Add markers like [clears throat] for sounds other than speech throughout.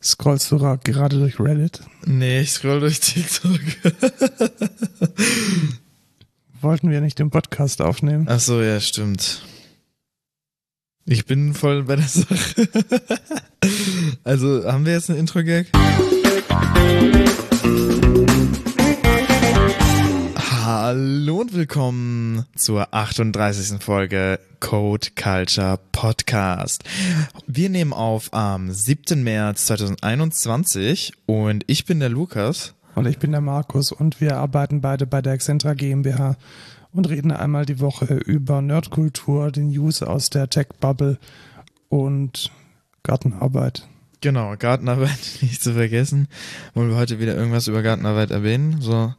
Scrollst du gerade durch Reddit? Nee, ich scroll durch TikTok. [laughs] Wollten wir nicht den Podcast aufnehmen? Ach so, ja, stimmt. Ich bin voll bei der Sache. [laughs] also, haben wir jetzt ein Intro-Gag? Hallo und willkommen zur 38. Folge Code Culture Podcast. Wir nehmen auf am 7. März 2021 und ich bin der Lukas. Und ich bin der Markus und wir arbeiten beide bei der Excentra GmbH und reden einmal die Woche über Nerdkultur, den News aus der Tech-Bubble und Gartenarbeit. Genau, Gartenarbeit [laughs] nicht zu vergessen. Wollen wir heute wieder irgendwas über Gartenarbeit erwähnen? So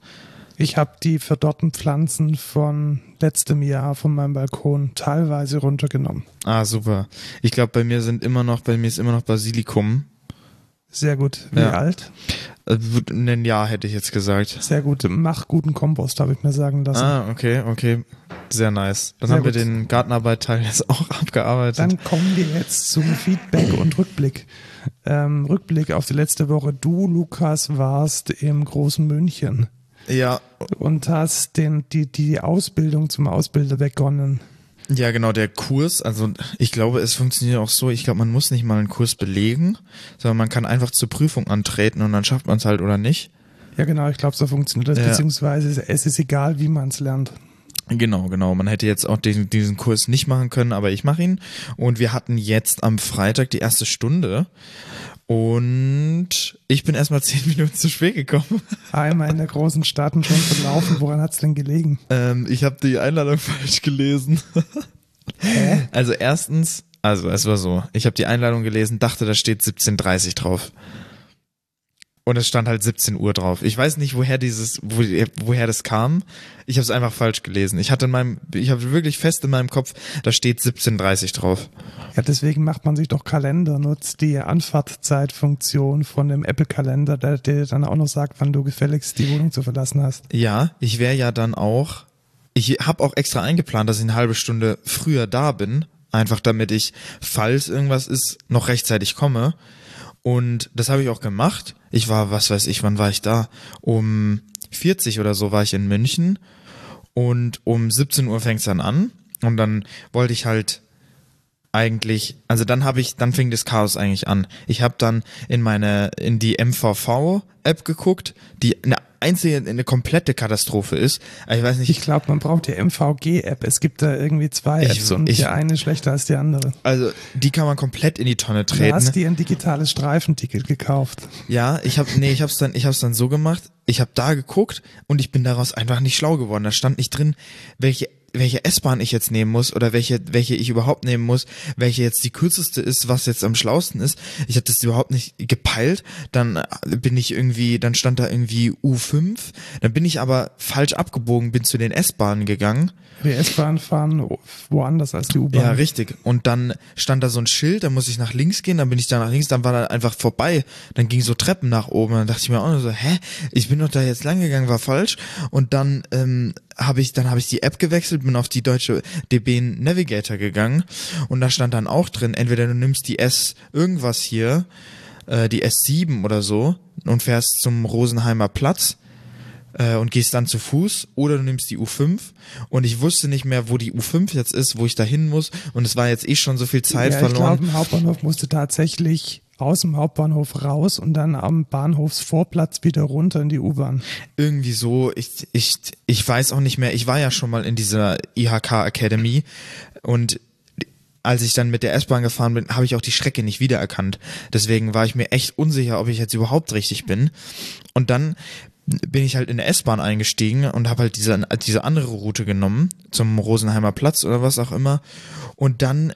ich habe die verdorrten Pflanzen von letztem Jahr von meinem Balkon teilweise runtergenommen. Ah, super. Ich glaube, bei mir sind immer noch, bei mir ist immer noch Basilikum. Sehr gut. Wie ja. alt? Äh, ein Jahr hätte ich jetzt gesagt. Sehr gut. Mach guten Kompost, habe ich mir sagen lassen. Ah, okay, okay. Sehr nice. Dann Sehr haben gut. wir den Gartenarbeit-Teil jetzt auch [laughs] abgearbeitet. Dann kommen wir jetzt zum Feedback und Rückblick. Ähm, Rückblick auf die letzte Woche. Du, Lukas, warst im großen München. Ja. Und hast den, die, die Ausbildung zum Ausbilder begonnen. Ja, genau, der Kurs, also ich glaube, es funktioniert auch so, ich glaube, man muss nicht mal einen Kurs belegen, sondern man kann einfach zur Prüfung antreten und dann schafft man es halt oder nicht. Ja, genau, ich glaube, so funktioniert das, ja. beziehungsweise es ist egal, wie man es lernt. Genau, genau. Man hätte jetzt auch diesen, diesen Kurs nicht machen können, aber ich mache ihn. Und wir hatten jetzt am Freitag die erste Stunde. Und ich bin erstmal [laughs] zehn Minuten zu spät gekommen. Einmal in der großen Stadt und schon verlaufen. Woran hat's denn gelegen? Ähm, ich habe die Einladung [laughs] falsch gelesen. Hä? Also erstens, also es war so, ich habe die Einladung gelesen, dachte, da steht 17.30 drauf. Und es stand halt 17 Uhr drauf. Ich weiß nicht, woher dieses, wo, woher das kam. Ich habe es einfach falsch gelesen. Ich hatte in meinem, ich habe wirklich fest in meinem Kopf, da steht 17.30 drauf. Ja, deswegen macht man sich doch Kalender, nutzt die Anfahrtzeitfunktion von dem Apple-Kalender, der dir dann auch noch sagt, wann du gefälligst die Wohnung zu verlassen hast. Ja, ich wäre ja dann auch, ich habe auch extra eingeplant, dass ich eine halbe Stunde früher da bin, einfach damit ich, falls irgendwas ist, noch rechtzeitig komme. Und das habe ich auch gemacht. Ich war, was weiß ich, wann war ich da? Um 40 oder so war ich in München und um 17 Uhr fängt's dann an und dann wollte ich halt eigentlich, also dann habe ich, dann fing das Chaos eigentlich an. Ich habe dann in meine, in die MVV-App geguckt, die eine einzige, eine komplette Katastrophe ist. Ich weiß nicht. Ich glaube, man braucht die MVG-App. Es gibt da irgendwie zwei ich, Apps und ich, die eine schlechter als die andere. Also die kann man komplett in die Tonne treten. Du hast dir ein digitales Streifenticket gekauft. Ja, ich habe, nee, ich habe es dann, ich habe es dann so gemacht. Ich habe da geguckt und ich bin daraus einfach nicht schlau geworden. Da stand nicht drin, welche welche S-Bahn ich jetzt nehmen muss oder welche, welche ich überhaupt nehmen muss, welche jetzt die kürzeste ist, was jetzt am schlausten ist. Ich hatte das überhaupt nicht gepeilt. Dann äh, bin ich irgendwie, dann stand da irgendwie U5. Dann bin ich aber falsch abgebogen, bin zu den S-Bahnen gegangen. Die S-Bahnen fahren woanders als die U-Bahn. Ja, richtig. Und dann stand da so ein Schild, da muss ich nach links gehen, dann bin ich da nach links, dann war da einfach vorbei. Dann ging so Treppen nach oben. Dann dachte ich mir auch nur so, hä? Ich bin doch da jetzt lang gegangen, war falsch. Und dann ähm, habe ich, dann habe ich die App gewechselt, bin auf die deutsche DB Navigator gegangen und da stand dann auch drin, entweder du nimmst die S irgendwas hier, äh, die S7 oder so und fährst zum Rosenheimer Platz äh, und gehst dann zu Fuß oder du nimmst die U5 und ich wusste nicht mehr, wo die U5 jetzt ist, wo ich da hin muss und es war jetzt eh schon so viel Zeit ja, verloren. Ich glaube, im Hauptbahnhof musste tatsächlich aus dem Hauptbahnhof raus und dann am Bahnhofsvorplatz wieder runter in die U-Bahn. Irgendwie so, ich, ich, ich weiß auch nicht mehr, ich war ja schon mal in dieser IHK Academy und als ich dann mit der S-Bahn gefahren bin, habe ich auch die Strecke nicht wiedererkannt. Deswegen war ich mir echt unsicher, ob ich jetzt überhaupt richtig bin. Und dann bin ich halt in der S-Bahn eingestiegen und habe halt diese, diese andere Route genommen, zum Rosenheimer Platz oder was auch immer. Und dann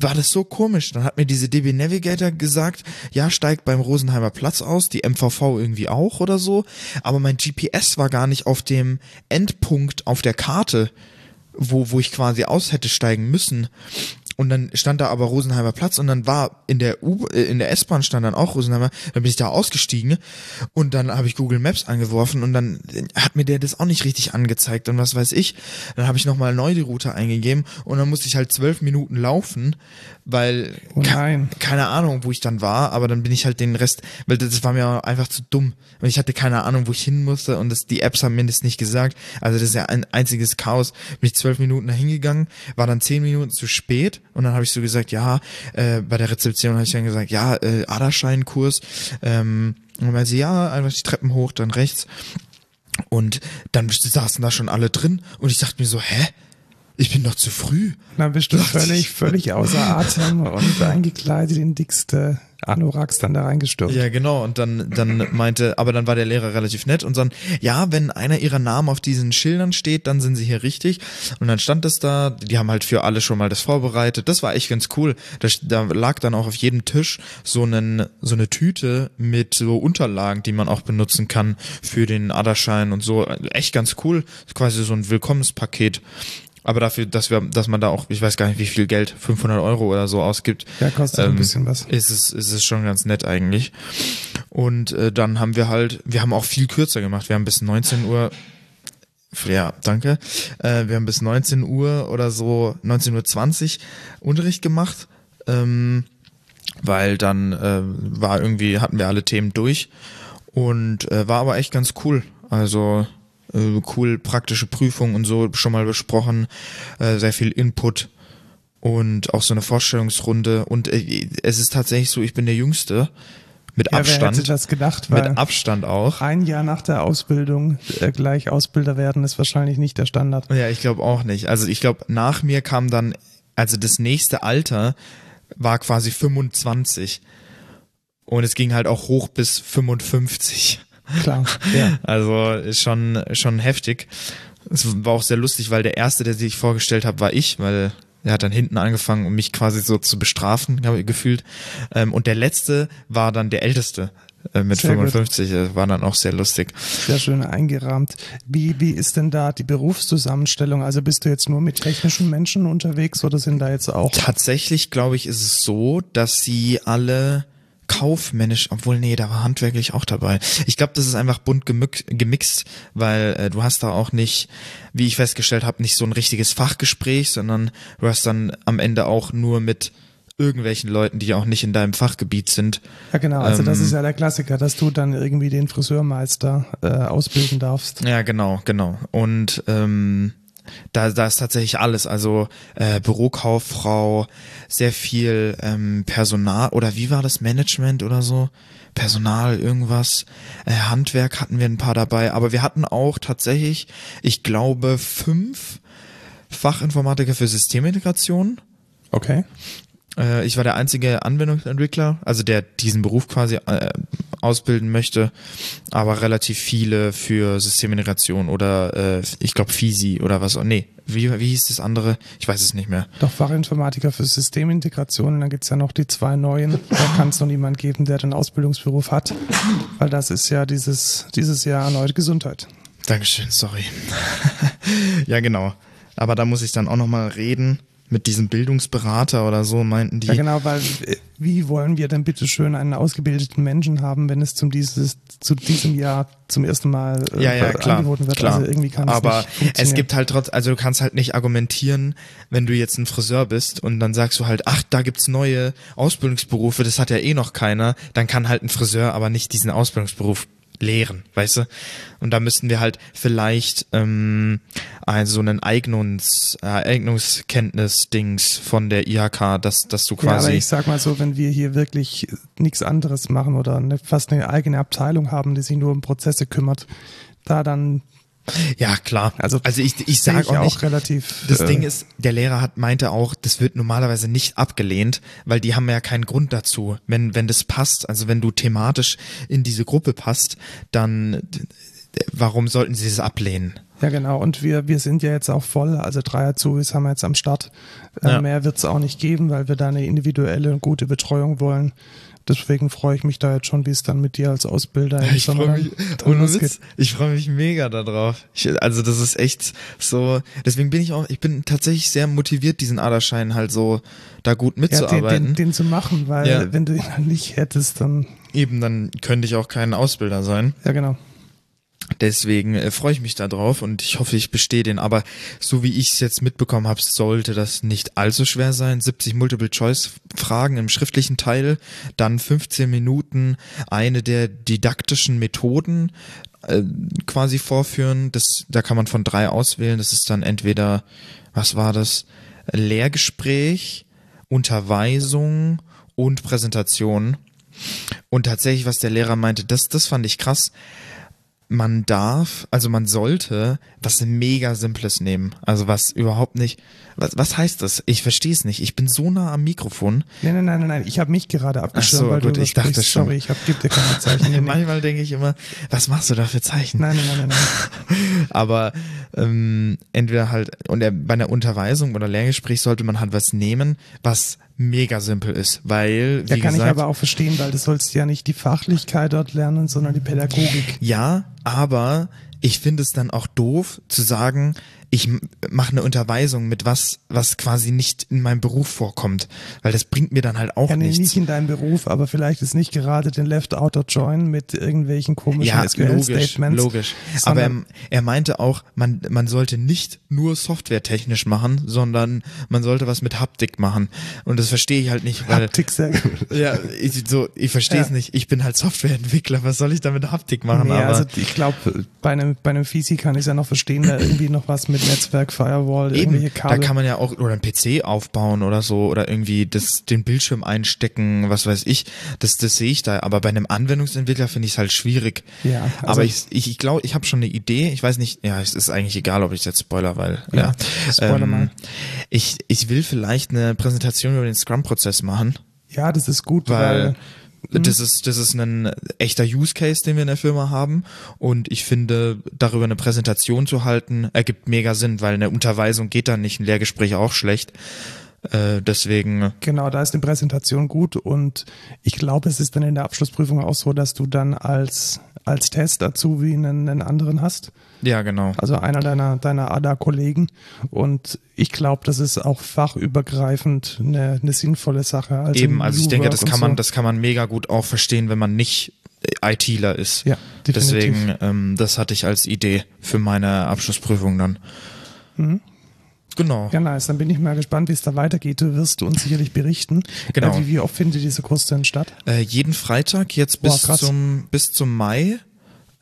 war das so komisch. Dann hat mir diese DB Navigator gesagt, ja, steigt beim Rosenheimer Platz aus, die MVV irgendwie auch oder so, aber mein GPS war gar nicht auf dem Endpunkt auf der Karte, wo, wo ich quasi aus hätte steigen müssen. Und dann stand da aber Rosenheimer Platz und dann war in der U äh, in der S-Bahn stand dann auch Rosenheimer. Dann bin ich da ausgestiegen und dann habe ich Google Maps angeworfen und dann hat mir der das auch nicht richtig angezeigt und was weiß ich. Dann habe ich nochmal neu die Route eingegeben und dann musste ich halt zwölf Minuten laufen, weil Oh nein. keine Ahnung, wo ich dann war, aber dann bin ich halt den Rest, weil das war mir einfach zu dumm. Und ich hatte keine Ahnung, wo ich hin musste und das, die Apps haben mir das nicht gesagt. Also das ist ja ein einziges Chaos. Bin ich zwölf Minuten da hingegangen, war dann zehn Minuten zu spät und dann habe ich so gesagt, ja, äh, bei der Rezeption habe ich dann gesagt, ja, äh, Aderscheinkurs. Ähm, und meinte sie, ja, einfach die Treppen hoch, dann rechts. Und dann saßen da schon alle drin und ich dachte mir so, hä? Ich bin doch zu früh. Dann bist du Dachte völlig, ich. völlig außer Atem und eingekleidet in dickste Anoraks dann da reingestürzt. Ja, genau. Und dann, dann meinte, aber dann war der Lehrer relativ nett und dann, ja, wenn einer ihrer Namen auf diesen Schildern steht, dann sind sie hier richtig. Und dann stand es da, die haben halt für alle schon mal das vorbereitet. Das war echt ganz cool. Da, da lag dann auch auf jedem Tisch so, einen, so eine Tüte mit so Unterlagen, die man auch benutzen kann für den Aderschein und so. Echt ganz cool. Quasi so ein Willkommenspaket. Aber dafür, dass wir, dass man da auch, ich weiß gar nicht, wie viel Geld, 500 Euro oder so ausgibt, Ja, kostet ein bisschen was. ist es, ist es schon ganz nett eigentlich. Und äh, dann haben wir halt, wir haben auch viel kürzer gemacht. Wir haben bis 19 Uhr, ja, danke. Äh, wir haben bis 19 Uhr oder so, 19.20 Uhr Unterricht gemacht. Ähm, weil dann äh, war irgendwie, hatten wir alle Themen durch und äh, war aber echt ganz cool. Also äh, cool praktische Prüfung und so schon mal besprochen, äh, sehr viel Input und auch so eine Vorstellungsrunde und äh, es ist tatsächlich so, ich bin der Jüngste mit Ja, wer hätte Abstand, das gedacht, weil mit Abstand auch. ein Jahr nach der Ausbildung äh, gleich Ausbilder werden ist wahrscheinlich nicht der Standard. Ja, ich glaube auch nicht. Also ich glaube, nach mir kam dann, also das nächste Alter war quasi 25 und es ging halt auch hoch bis 55. Klar, [laughs] ja. Also ist schon, schon heftig. Es war auch sehr lustig, weil der erste, der sich vorgestellt hat, war ich, weil er hat dann hinten angefangen, um mich quasi so zu bestrafen, habe ich gefühlt. Ähm, und der letzte war dann der älteste äh, mit Sehr gut. 55. Das war dann auch sehr lustig. Sehr schön eingerahmt. Wie, wie ist denn da die Berufszusammenstellung? Also bist du jetzt nur mit technischen Menschen unterwegs oder sind da jetzt auch Tatsächlich, glaube ich, ist es so, dass sie alle kaufmännisch, obwohl nee, da war handwerklich auch dabei. Ich glaube, das ist einfach bunt gemix, gemixt, weil äh, du hast da auch nicht, wie ich festgestellt habe, nicht so ein richtiges Fachgespräch, sondern du hast dann am Ende auch nur mit irgendwelchen Leuten, die auch nicht in deinem Fachgebiet sind. Ja, genau. Also das Ähm, ist ja der Klassiker, dass du dann irgendwie den Friseurmeister äh, ausbilden darfst. Ja, genau, genau. Und ähm, da, da ist tatsächlich alles. Also äh, Bürokauffrau, sehr viel ähm, Personal oder wie war das Management oder so? Personal, irgendwas. Äh, Handwerk hatten wir ein paar dabei, aber wir hatten auch tatsächlich, ich glaube, fünf Fachinformatiker für Systemintegration. Okay. Äh, ich war der einzige Anwendungsentwickler, also der diesen Beruf quasi äh, ausbilden möchte, aber relativ viele für Systemintegration oder äh, ich glaube FISI oder was. Nee, wie, wie hieß das andere? Ich weiß es nicht mehr. Doch Fachinformatiker für Systemintegration. Und dann gibt's ja noch die zwei neuen. Da kann es noch niemand geben, der den Ausbildungsberuf hat. Weil das ist ja dieses, dieses Jahr erneut Gesundheit. Dankeschön, sorry. [laughs] ja, genau. Aber da muss ich dann auch nochmal reden mit diesem Bildungsberater oder so, meinten die. Ja, genau, weil äh, wie wollen wir denn bitte schön einen ausgebildeten Menschen haben, wenn es zum dieses, zu diesem Jahr zum ersten Mal äh, ja, ja, klar, angeboten wird? klar. Also irgendwie kann es Aber nicht funktionieren. es gibt halt trotz, also du kannst halt nicht argumentieren, wenn du jetzt ein Friseur bist und dann sagst du halt, ach, da gibt's neue Ausbildungsberufe, das hat ja eh noch keiner, dann kann halt ein Friseur aber nicht diesen Ausbildungsberuf lehren, weißt du? Und da müssten wir halt vielleicht ähm, also einen Eignungs, äh, Eignungskenntnis-Dings von der IHK, dass, dass du Ja, aber quasi ich sag mal so, wenn wir hier wirklich nichts anderes machen oder eine, fast eine eigene Abteilung haben, die sich nur um Prozesse kümmert, da dann ja klar. Also, also ich, ich sehe sag auch nicht, relativ. Das äh, Ding ist, der Lehrer hat meinte auch, das wird normalerweise nicht abgelehnt, weil die haben ja keinen Grund dazu. Wenn wenn das passt, also wenn du thematisch in diese Gruppe passt, dann warum sollten sie das ablehnen? Ja, genau. Und wir, wir sind ja jetzt auch voll. Also drei Azubis haben wir jetzt am Start. Äh, Ja. Mehr wird es auch nicht geben, weil wir da eine individuelle und gute Betreuung wollen. Deswegen freue ich mich da jetzt schon, wie es dann mit dir als Ausbilder im Ich Sommer freue mich, dann. Witz, ich freue mich mega darauf. Ich, also das ist echt so, deswegen bin ich auch, ich bin tatsächlich sehr motiviert, diesen Aderschein halt so da gut Ja, den, mitzuarbeiten. den, den zu machen, weil Ja. wenn du ihn dann nicht hättest, dann, Eben, dann könnte ich auch kein Ausbilder sein. ja genau. Deswegen äh, freue ich mich da drauf und ich hoffe, ich bestehe den. Aber so wie ich es jetzt mitbekommen habe, sollte das nicht allzu schwer sein. 70 Multiple-Choice-Fragen im schriftlichen Teil, dann 15 Minuten eine der didaktischen Methoden äh, quasi vorführen. Das, da kann man von drei auswählen. Das ist dann entweder, was war das? Lehrgespräch, Unterweisung und Präsentation. Und tatsächlich, was der Lehrer meinte, das, das fand ich krass man darf, also man sollte was mega Simples nehmen. Also was überhaupt nicht. Was, was heißt das? Ich verstehe es nicht. Ich bin so nah am Mikrofon. Nein, nein, nein, nein, nein. Ich habe mich gerade abgeschirmt, Ach so, weil gut, du ich dachte schon. Sorry, ich hab, geb dir keine Zeichen. [laughs] Manchmal denke ich immer, was machst du da für Zeichen? Nein, nein, nein, nein, nein. [laughs] Aber ähm, entweder halt, und bei einer Unterweisung oder Lehrgespräch sollte man halt was nehmen, was mega simpel ist. Weil, wie Ja, kann gesagt, ich aber auch verstehen, weil du sollst ja nicht die Fachlichkeit dort lernen, sondern die Pädagogik. Ja, aber ich finde es dann auch doof zu sagen, ich mache eine Unterweisung mit was, was quasi nicht in meinem Beruf vorkommt, weil das bringt mir dann halt auch Ja, nichts. nicht in deinem Beruf, aber vielleicht ist nicht gerade den Left Outer Join mit irgendwelchen komischen ja, logisch, SQL-Statements. logisch. Aber er, er meinte auch, man, man sollte nicht nur softwaretechnisch machen, sondern man sollte was mit Haptik machen. Und das verstehe ich halt nicht, weil Haptik sehr gut. [laughs] ja, ich, so, ich verstehe es Ja. nicht. Ich bin halt Softwareentwickler. Was soll ich da mit Haptik machen? Nee, aber also ich glaube, bei einem, bei einem Fisi kann ich es ja noch verstehen, da irgendwie noch was mit Netzwerk, Firewall, Eben, irgendwelche da Kabel. kann man ja auch oder einen PC aufbauen oder so oder irgendwie das, den Bildschirm einstecken, was weiß ich. Das, das sehe ich da. Aber bei einem Anwendungsentwickler finde ich es halt schwierig. Ja, also- aber ich, ich, ich glaube, ich habe schon eine Idee. Ich weiß nicht, ja, es ist eigentlich egal, ob ich jetzt spoiler, weil ja. Ja, spoiler mal. Ich, ich will vielleicht eine Präsentation über den Scrum-Prozess machen, ja, das ist gut, weil weil das ist, das ist ein echter Use Case, den wir in der Firma haben. Und ich finde, darüber eine Präsentation zu halten, ergibt mega Sinn, weil eine Unterweisung geht dann nicht, ein Lehrgespräch auch schlecht. Äh, deswegen, Genau, da ist eine Präsentation gut und ich glaube, es ist dann in der Abschlussprüfung auch so, dass du dann als, als Test Azubi einen, einen anderen hast, ja, genau. also einer deiner, deiner ADA-Kollegen und ich glaube, das ist auch fachübergreifend eine, eine sinnvolle Sache. Also Eben, also ich denke, das kann man, so. das kann man mega gut auch verstehen, wenn man nicht äh, ITler ist. Ja, definitiv. Deswegen, ähm, das hatte ich als Idee für meine Abschlussprüfung dann. Genau. Ja, nice. Dann bin ich mal gespannt, wie es da weitergeht. Du wirst uns sicherlich berichten. Genau. Äh, wie, wie oft findet dieser Kurs denn statt? Äh, jeden Freitag jetzt Boah, bis krass. zum bis zum Mai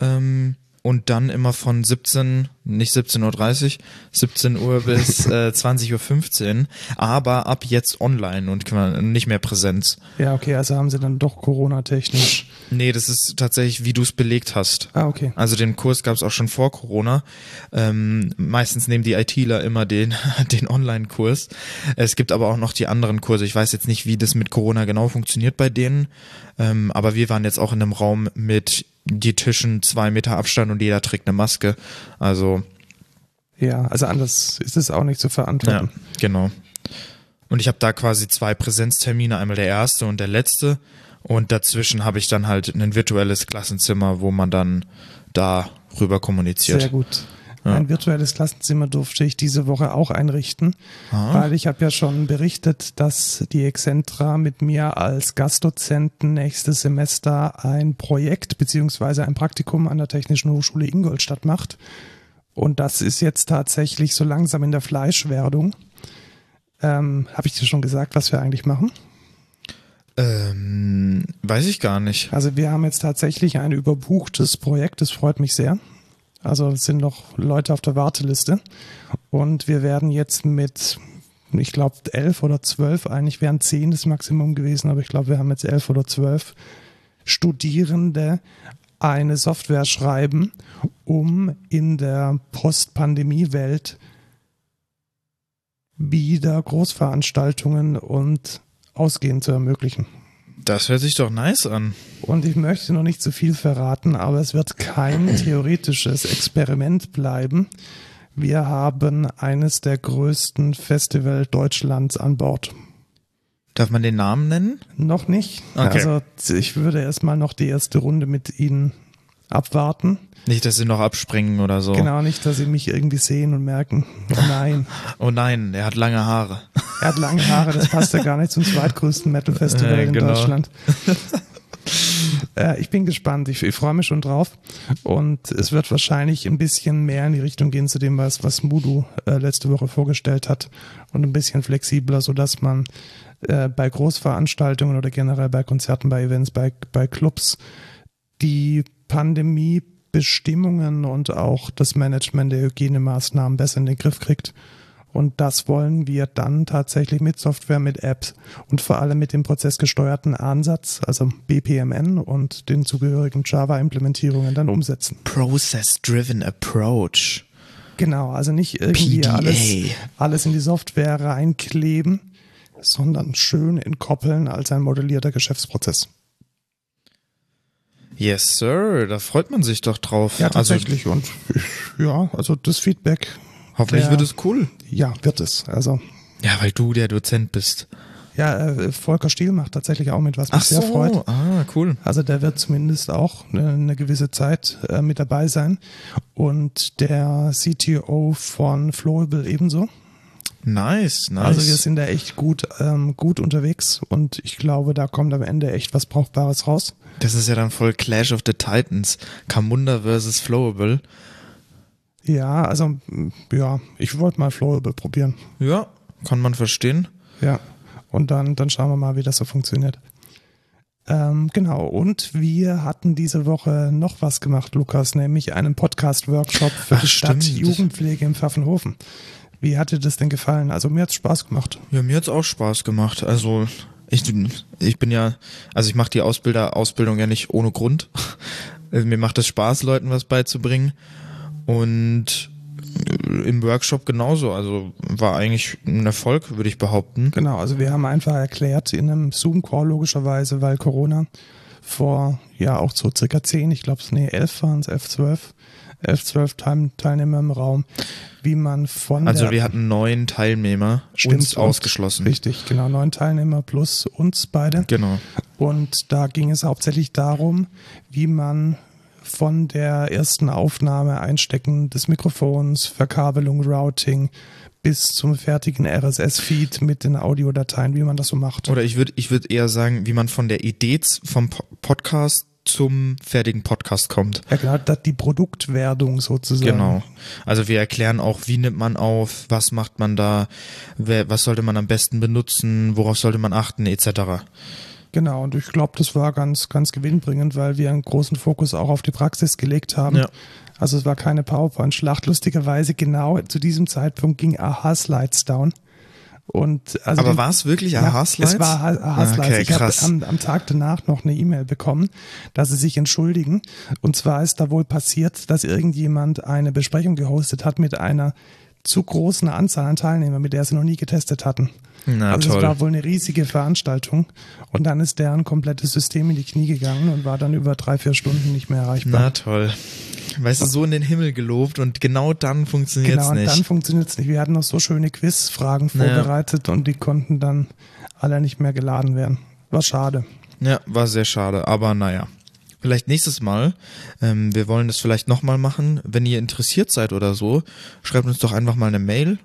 ähm, und dann immer von 17, nicht 17.30 Uhr, 17 Uhr bis [laughs] äh, 20.15 Uhr, aber ab jetzt online und nicht mehr Präsenz. Ja, okay, also haben sie dann doch Corona-technisch. Nee, das ist tatsächlich, wie du es belegt hast. Ah, okay. Also den Kurs gab es auch schon vor Corona. Ähm, meistens nehmen die ITler immer den, [laughs] den Online-Kurs. Es gibt aber auch noch die anderen Kurse. Ich weiß jetzt nicht, wie das mit Corona genau funktioniert bei denen. Ähm, aber wir waren jetzt auch in einem Raum mit die Tischen zwei Meter Abstand und jeder trägt eine Maske. Also Ja, also anders ist es auch nicht zu ja, verantworten. genau. Und ich habe da quasi zwei Präsenztermine, einmal der erste und der letzte. Und dazwischen habe ich dann halt ein virtuelles Klassenzimmer, wo man dann da rüber kommuniziert. Sehr gut. Ein virtuelles Klassenzimmer durfte ich diese Woche auch einrichten, Ah. weil ich habe ja schon berichtet, dass die Excentra mit mir als Gastdozenten nächstes Semester ein Projekt beziehungsweise ein Praktikum an der Technischen Hochschule Ingolstadt macht. Und das ist jetzt tatsächlich so langsam in der Fleischwerdung. Ähm, habe ich dir schon gesagt, was wir eigentlich machen? Ähm, weiß ich gar nicht. Also wir haben jetzt tatsächlich ein überbuchtes Projekt, das freut mich sehr. Also es sind noch Leute auf der Warteliste und wir werden jetzt mit, ich glaube elf oder zwölf, eigentlich wären zehn das Maximum gewesen, aber ich glaube wir haben jetzt elf oder zwölf Studierende eine Software schreiben, um in der Post-Pandemie-Welt wieder Großveranstaltungen und Ausgehen zu ermöglichen. Das hört sich doch nice an. Und ich möchte noch nicht zu viel verraten, aber es wird kein [clears throat] theoretisches Experiment bleiben. Wir haben eines der größten Festival Deutschlands an Bord. Darf man den Namen nennen? Noch nicht. Okay. Also ich würde erstmal noch die erste Runde mit Ihnen abwarten. Nicht, dass sie noch abspringen oder so. Genau, nicht, dass Sie mich irgendwie sehen und merken, oh nein, [laughs] Oh nein, er hat lange Haare. er hat lange Haare, das passt ja gar nicht zum zweitgrößten Metal-Festival Äh, in genau. Deutschland. [laughs] äh, ich bin gespannt, ich, ich freue mich schon drauf und es wird wahrscheinlich ein bisschen mehr in die Richtung gehen zu dem, was, was Mudu äh, letzte Woche vorgestellt hat und ein bisschen flexibler, sodass man äh, bei Großveranstaltungen oder generell bei Konzerten, bei Events, bei, bei Clubs die Pandemiebestimmungen und auch das Management der Hygienemaßnahmen besser in den Griff kriegt. Und das wollen wir dann tatsächlich mit Software, mit Apps und vor allem mit dem prozessgesteuerten Ansatz, also BPMN und den zugehörigen Java-Implementierungen dann umsetzen. Process-Driven Approach. Genau, also nicht irgendwie PDA. alles, alles in die Software reinkleben, sondern schön entkoppeln als ein modellierter Geschäftsprozess. Yes, sir. Da freut man sich doch drauf. Ja, also tatsächlich. und ich, ja, also das Feedback, hoffentlich der- wird es cool. ja, wird es. Also Ja, weil du der Dozent bist. Ja, äh, Volker Stiel macht tatsächlich auch mit, was mich Ach sehr so. freut. Ah, cool. Also der wird zumindest auch eine, eine gewisse Zeit äh, mit dabei sein. Und der CTO von Flowable ebenso. Nice, nice. Also wir sind da echt gut, ähm, gut unterwegs und ich glaube, da kommt am Ende echt was Brauchbares raus. das ist ja dann voll Clash of the Titans. Camunda versus Flowable. Ja, also ja, ich wollte mal Flowable probieren. Ja, kann man verstehen. Ja. Und dann, dann schauen wir mal, wie das so funktioniert. Ähm, genau, und wir hatten diese Woche noch was gemacht, Lukas, nämlich einen Podcast-Workshop für Ach, die Stadt. Jugendpflege in Pfaffenhofen. Wie hat dir das denn gefallen? Also mir hat's Spaß gemacht. Ja, mir hat's auch Spaß gemacht. Also ich, ich bin ja, also ich mache die Ausbilder Ausbildung ja nicht ohne Grund. [laughs] Mir macht es Spaß, Leuten was beizubringen. Und im Workshop genauso. Also war eigentlich ein Erfolg, würde ich behaupten. Genau, also wir haben einfach erklärt in einem Zoom-Call logischerweise, weil Corona vor ja auch so circa zehn, ich glaube, nee, elf waren es, elf, zwölf, elf, zwölf Teil Teilnehmer im Raum, wie man von Also wir hatten neun Teilnehmer Stimmt, uns ausgeschlossen. Richtig, genau, neun Teilnehmer plus uns beide. Genau. Und da ging es hauptsächlich darum, wie man von der ersten Aufnahme, Einstecken des Mikrofons, Verkabelung, Routing bis zum fertigen RSS-Feed mit den Audiodateien, wie man das so macht. Oder ich würde ich würd eher sagen, wie man von der Idee vom Po- Podcast zum fertigen Podcast kommt. Ja, genau, das die Produktwerdung sozusagen. Genau. Also wir erklären auch, wie nimmt man auf, was macht man da, wer, was sollte man am besten benutzen, worauf sollte man achten, etc. Genau, und ich glaube, das war ganz, ganz gewinnbringend, weil wir einen großen Fokus auch auf die Praxis gelegt haben. Ja. Also es war keine PowerPoint-Schlacht. Lustigerweise genau zu diesem Zeitpunkt ging Aha-Slides down. Und also Aber war es wirklich Aha-Slides? Es war Aha-Slides. Okay, ich habe am, am Tag danach noch eine E-Mail bekommen, dass sie sich entschuldigen. Und zwar ist da wohl passiert, dass irgendjemand eine Besprechung gehostet hat mit einer zu großen Anzahl an Teilnehmern, mit der sie noch nie getestet hatten. Na, also toll. es war wohl eine riesige Veranstaltung und dann ist deren komplettes System in die Knie gegangen und war dann über drei, vier Stunden nicht mehr erreichbar. Na toll. Weißt du, so in den Himmel gelobt und genau dann funktioniert's genau, und nicht. dann funktioniert es nicht. Wir hatten noch so schöne Quizfragen vorbereitet und die konnten dann alle nicht mehr geladen werden. War schade. Ja, war sehr schade, aber naja. Vielleicht nächstes Mal. Ähm, wir wollen das vielleicht nochmal machen. Wenn ihr interessiert seid oder so, schreibt uns doch einfach mal eine Mail.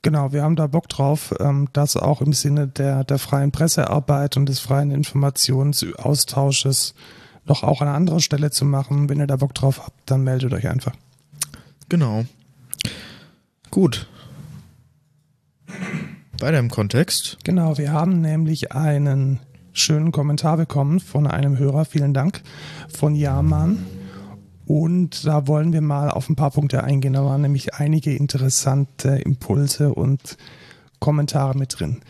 Genau, wir haben da Bock drauf, ähm, das auch im Sinne der, der freien Pressearbeit und des freien Informationsaustausches noch auch an anderer Stelle zu machen. Wenn ihr da Bock drauf habt, dann meldet euch einfach. Genau. Gut. Weiter im Kontext. Genau, wir haben nämlich einen schönen Kommentar bekommen von einem Hörer, vielen Dank, von Jaman. Und da wollen wir mal auf ein paar Punkte eingehen. Da waren nämlich einige interessante Impulse und Kommentare mit drin.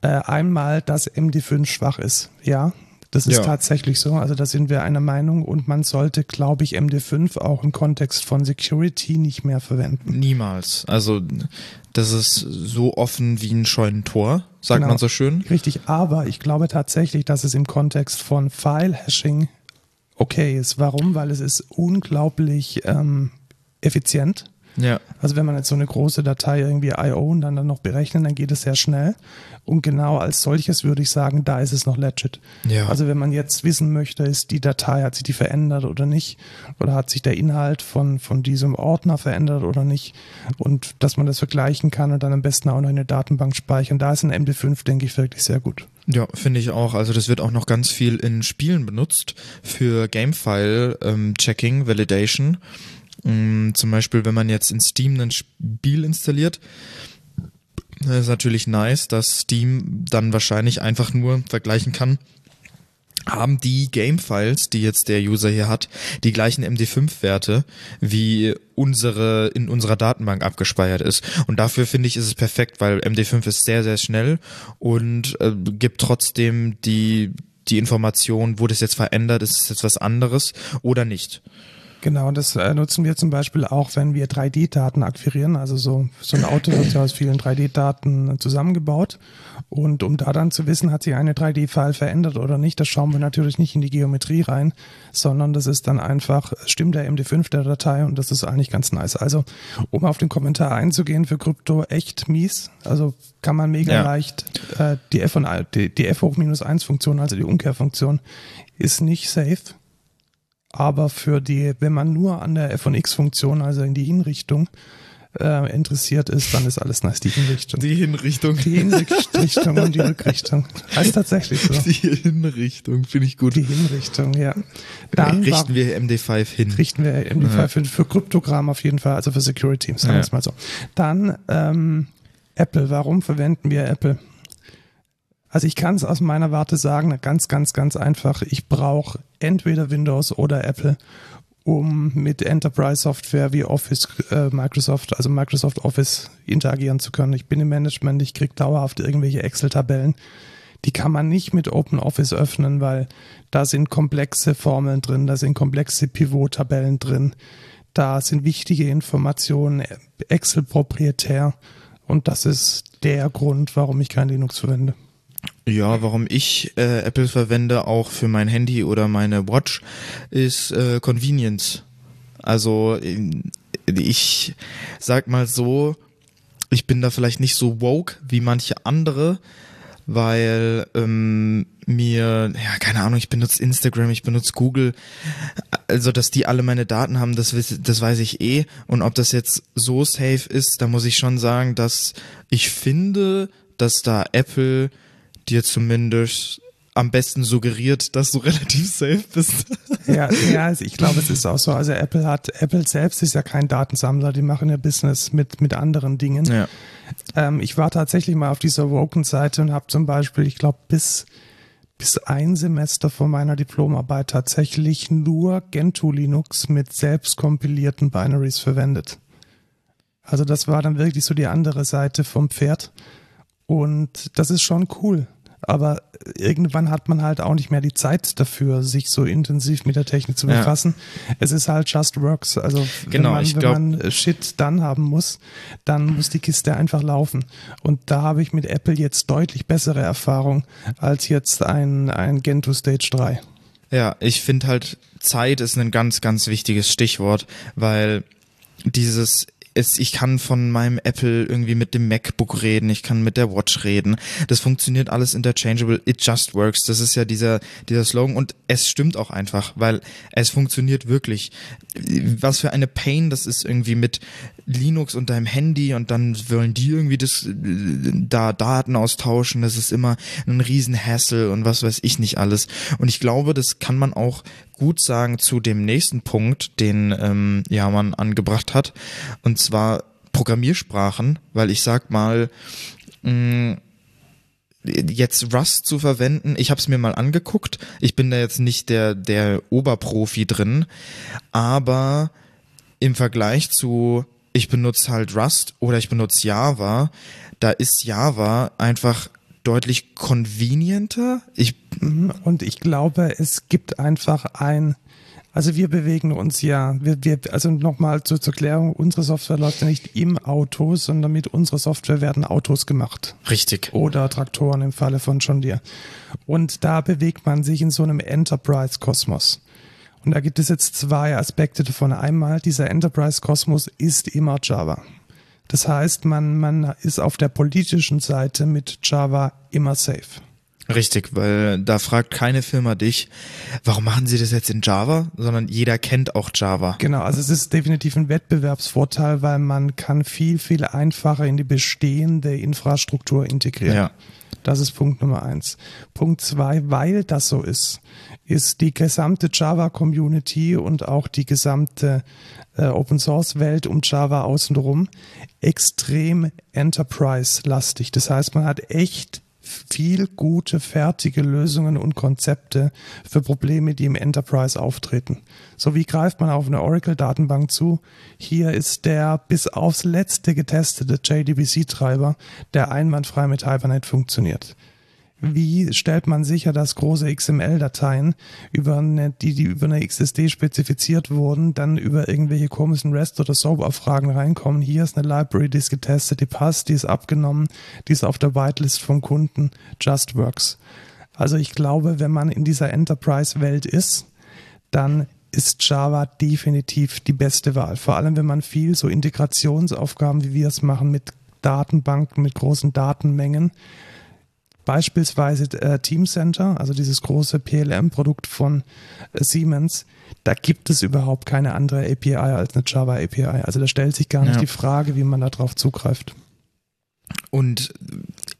Äh, einmal, dass MD5 schwach ist. Ja, das ist Ja. tatsächlich so. Also da sind wir einer Meinung und man sollte, glaube ich, MD5 auch im Kontext von Security nicht mehr verwenden. Niemals. Also, das ist so offen wie ein Scheunentor, sagt Genau. man so schön. Richtig, aber ich glaube tatsächlich, dass es im Kontext von File-Hashing okay ist. Warum? Weil es ist unglaublich ähm, effizient. Ja. Also wenn man jetzt so eine große Datei irgendwie I.O. und dann, dann noch berechnen, dann geht es sehr schnell. Und genau als solches würde ich sagen, da ist es noch legit. Ja. Also wenn man jetzt wissen möchte, ist die Datei, hat sich die verändert oder nicht? Oder hat sich der Inhalt von, von diesem Ordner verändert oder nicht? Und dass man das vergleichen kann und dann am besten auch noch in eine Datenbank speichern. Da ist ein MD5, denke ich, wirklich sehr gut. Ja, finde ich auch. Also das wird auch noch ganz viel in Spielen benutzt für Gamefile-Checking, Validation. Mm, zum Beispiel, wenn man jetzt in Steam ein Spiel installiert, das ist natürlich nice, dass Steam dann wahrscheinlich einfach nur vergleichen kann, haben die Gamefiles, die jetzt der User hier hat, die gleichen MD5-Werte, wie unsere in unserer Datenbank abgespeichert ist. Und dafür finde ich, ist es perfekt, weil MD5 ist sehr, sehr schnell und äh, gibt trotzdem die, die Information, wurde es jetzt verändert, ist es jetzt was anderes oder nicht. Genau, das äh, nutzen wir zum Beispiel auch, wenn wir 3D-Daten akquirieren. Also so, so ein Auto wird ja aus vielen 3D-Daten zusammengebaut. Und um da dann zu wissen, hat sich eine 3D-File verändert oder nicht, das schauen wir natürlich nicht in die Geometrie rein, sondern das ist dann einfach, stimmt der MD5 der Datei und das ist eigentlich ganz nice. Also, um auf den Kommentar einzugehen, für Krypto echt mies. Also kann man mega Ja. leicht äh, die F und die, die F hoch minus 1 Funktion, also die Umkehrfunktion, ist nicht safe. Aber für die, wenn man nur an der F und X-Funktion, also in die Hinrichtung, äh, interessiert ist, dann ist alles nice, die Hinrichtung. Die Hinrichtung. Die Hinrichtung und die Rückrichtung. [laughs] Heißt tatsächlich so. Die Hinrichtung, finde ich gut. Die Hinrichtung, ja. Dann richten wir MD5 hin. richten wir im Ja. Fall für, für Kryptogramm auf jeden Fall, also für Security, sagen wir Ja. es mal so. Dann ähm, Apple, warum verwenden wir Apple? Also ich kann es aus meiner Warte sagen, ganz, ganz, ganz einfach. Ich brauche entweder Windows oder Apple, um mit Enterprise-Software wie Office, äh, Microsoft, also Microsoft Office interagieren zu können. Ich bin im Management, ich kriege dauerhaft irgendwelche Excel-Tabellen. Die kann man nicht mit OpenOffice öffnen, weil da sind komplexe Formeln drin, da sind komplexe Pivot-Tabellen drin, da sind wichtige Informationen, Excel proprietär und das ist der Grund, warum ich kein Linux verwende. Ja, warum ich äh, Apple verwende, auch für mein Handy oder meine Watch, ist äh, Convenience. Also ich sag mal so, ich bin da vielleicht nicht so woke wie manche andere, weil ähm, mir, ja, keine Ahnung, ich benutze Instagram, ich benutze Google, also dass die alle meine Daten haben, das, das weiß ich eh. Und ob das jetzt so safe ist, da muss ich schon sagen, dass ich finde, dass da Apple dir zumindest am besten suggeriert, dass du [laughs] relativ safe bist. Ja, ja, also ich glaube, es ist auch so. Also Apple hat, Apple selbst ist ja kein Datensammler, die machen ja Business mit, mit anderen Dingen. Ja. Ähm, ich war tatsächlich mal auf dieser Woken-Seite und habe zum Beispiel, ich glaube, bis, bis ein Semester von meiner Diplomarbeit tatsächlich nur Gentoo Linux mit selbst kompilierten Binaries verwendet. Also das war dann wirklich so die andere Seite vom Pferd. Und das ist schon cool. Aber irgendwann hat man halt auch nicht mehr die Zeit dafür, sich so intensiv mit der Technik zu Ja. befassen. Es ist halt just works. Also Genau, wenn man, ich wenn glaub- man Shit dann haben muss, dann muss die Kiste einfach laufen. Und da habe ich mit Apple jetzt deutlich bessere Erfahrung als jetzt ein, ein Gentoo Stage 3. Ja, ich finde halt, Zeit ist ein ganz, ganz wichtiges Stichwort, weil dieses es, ich kann von meinem Apple irgendwie mit dem MacBook reden, ich kann mit der Watch reden. Das funktioniert alles interchangeable. It just works. Das ist ja dieser, dieser Slogan und es stimmt auch einfach, weil es funktioniert wirklich. Was für eine Pain das ist irgendwie mit Linux und deinem Handy und dann wollen die irgendwie das, da Daten austauschen. Das ist immer ein riesen Hassle und was weiß ich nicht alles. Und ich glaube, das kann man auch gut sagen zu dem nächsten Punkt, den ähm, ja man angebracht hat, und zwar Programmiersprachen, weil ich sag mal, mh, jetzt Rust zu verwenden, ich habe es mir mal angeguckt. Ich bin da jetzt nicht der der Oberprofi drin, aber im Vergleich zu ich benutze halt Rust oder ich benutze Java, da ist Java einfach deutlich convenienter. Ich Mhm. Und ich glaube, es gibt einfach ein, also wir bewegen uns ja, wir, wir, also nochmal zur, zur Klärung, unsere Software läuft ja nicht im Auto, sondern mit unserer Software werden Autos gemacht. richtig. Oder Traktoren im Falle von John Deere. Und da bewegt man sich in so einem Enterprise-Kosmos. Und da gibt es jetzt zwei Aspekte davon. Einmal, dieser Enterprise-Kosmos ist immer Java. Das heißt, man, man ist auf der politischen Seite mit Java immer safe. Richtig, weil da fragt keine Firma dich, warum machen sie das jetzt in Java, sondern jeder kennt auch Java. Genau, also es ist definitiv ein Wettbewerbsvorteil, weil man kann viel, viel einfacher in die bestehende Infrastruktur integrieren. Ja. Das ist Punkt Nummer eins. Punkt zwei, weil das so ist, ist die gesamte Java-Community und auch die gesamte äh, Open-Source-Welt um Java außenrum extrem Enterprise-lastig. Das heißt, man hat echt viel gute, fertige Lösungen und Konzepte für Probleme, die im Enterprise auftreten. So wie greift man auf eine Oracle-Datenbank zu? Hier ist der bis aufs letzte getestete JDBC-Treiber, der einwandfrei mit Hibernate funktioniert wie stellt man sicher, dass große XML-Dateien, die, die über eine XSD spezifiziert wurden, dann über irgendwelche komischen REST- oder SOAP-Abfragen reinkommen. Hier ist eine Library, die ist getestet, die passt, die ist abgenommen, die ist auf der Whitelist vom Kunden, just works. Also ich glaube, wenn man in dieser Enterprise-Welt ist, dann ist Java definitiv die beste Wahl. Vor allem, wenn man viel so Integrationsaufgaben, wie wir es machen, mit Datenbanken, mit großen Datenmengen, beispielsweise äh, Teamcenter, also dieses große PLM-Produkt von äh, Siemens, da gibt es überhaupt keine andere API als eine Java API. Also da stellt sich gar nicht ja. die Frage, wie man darauf zugreift. Und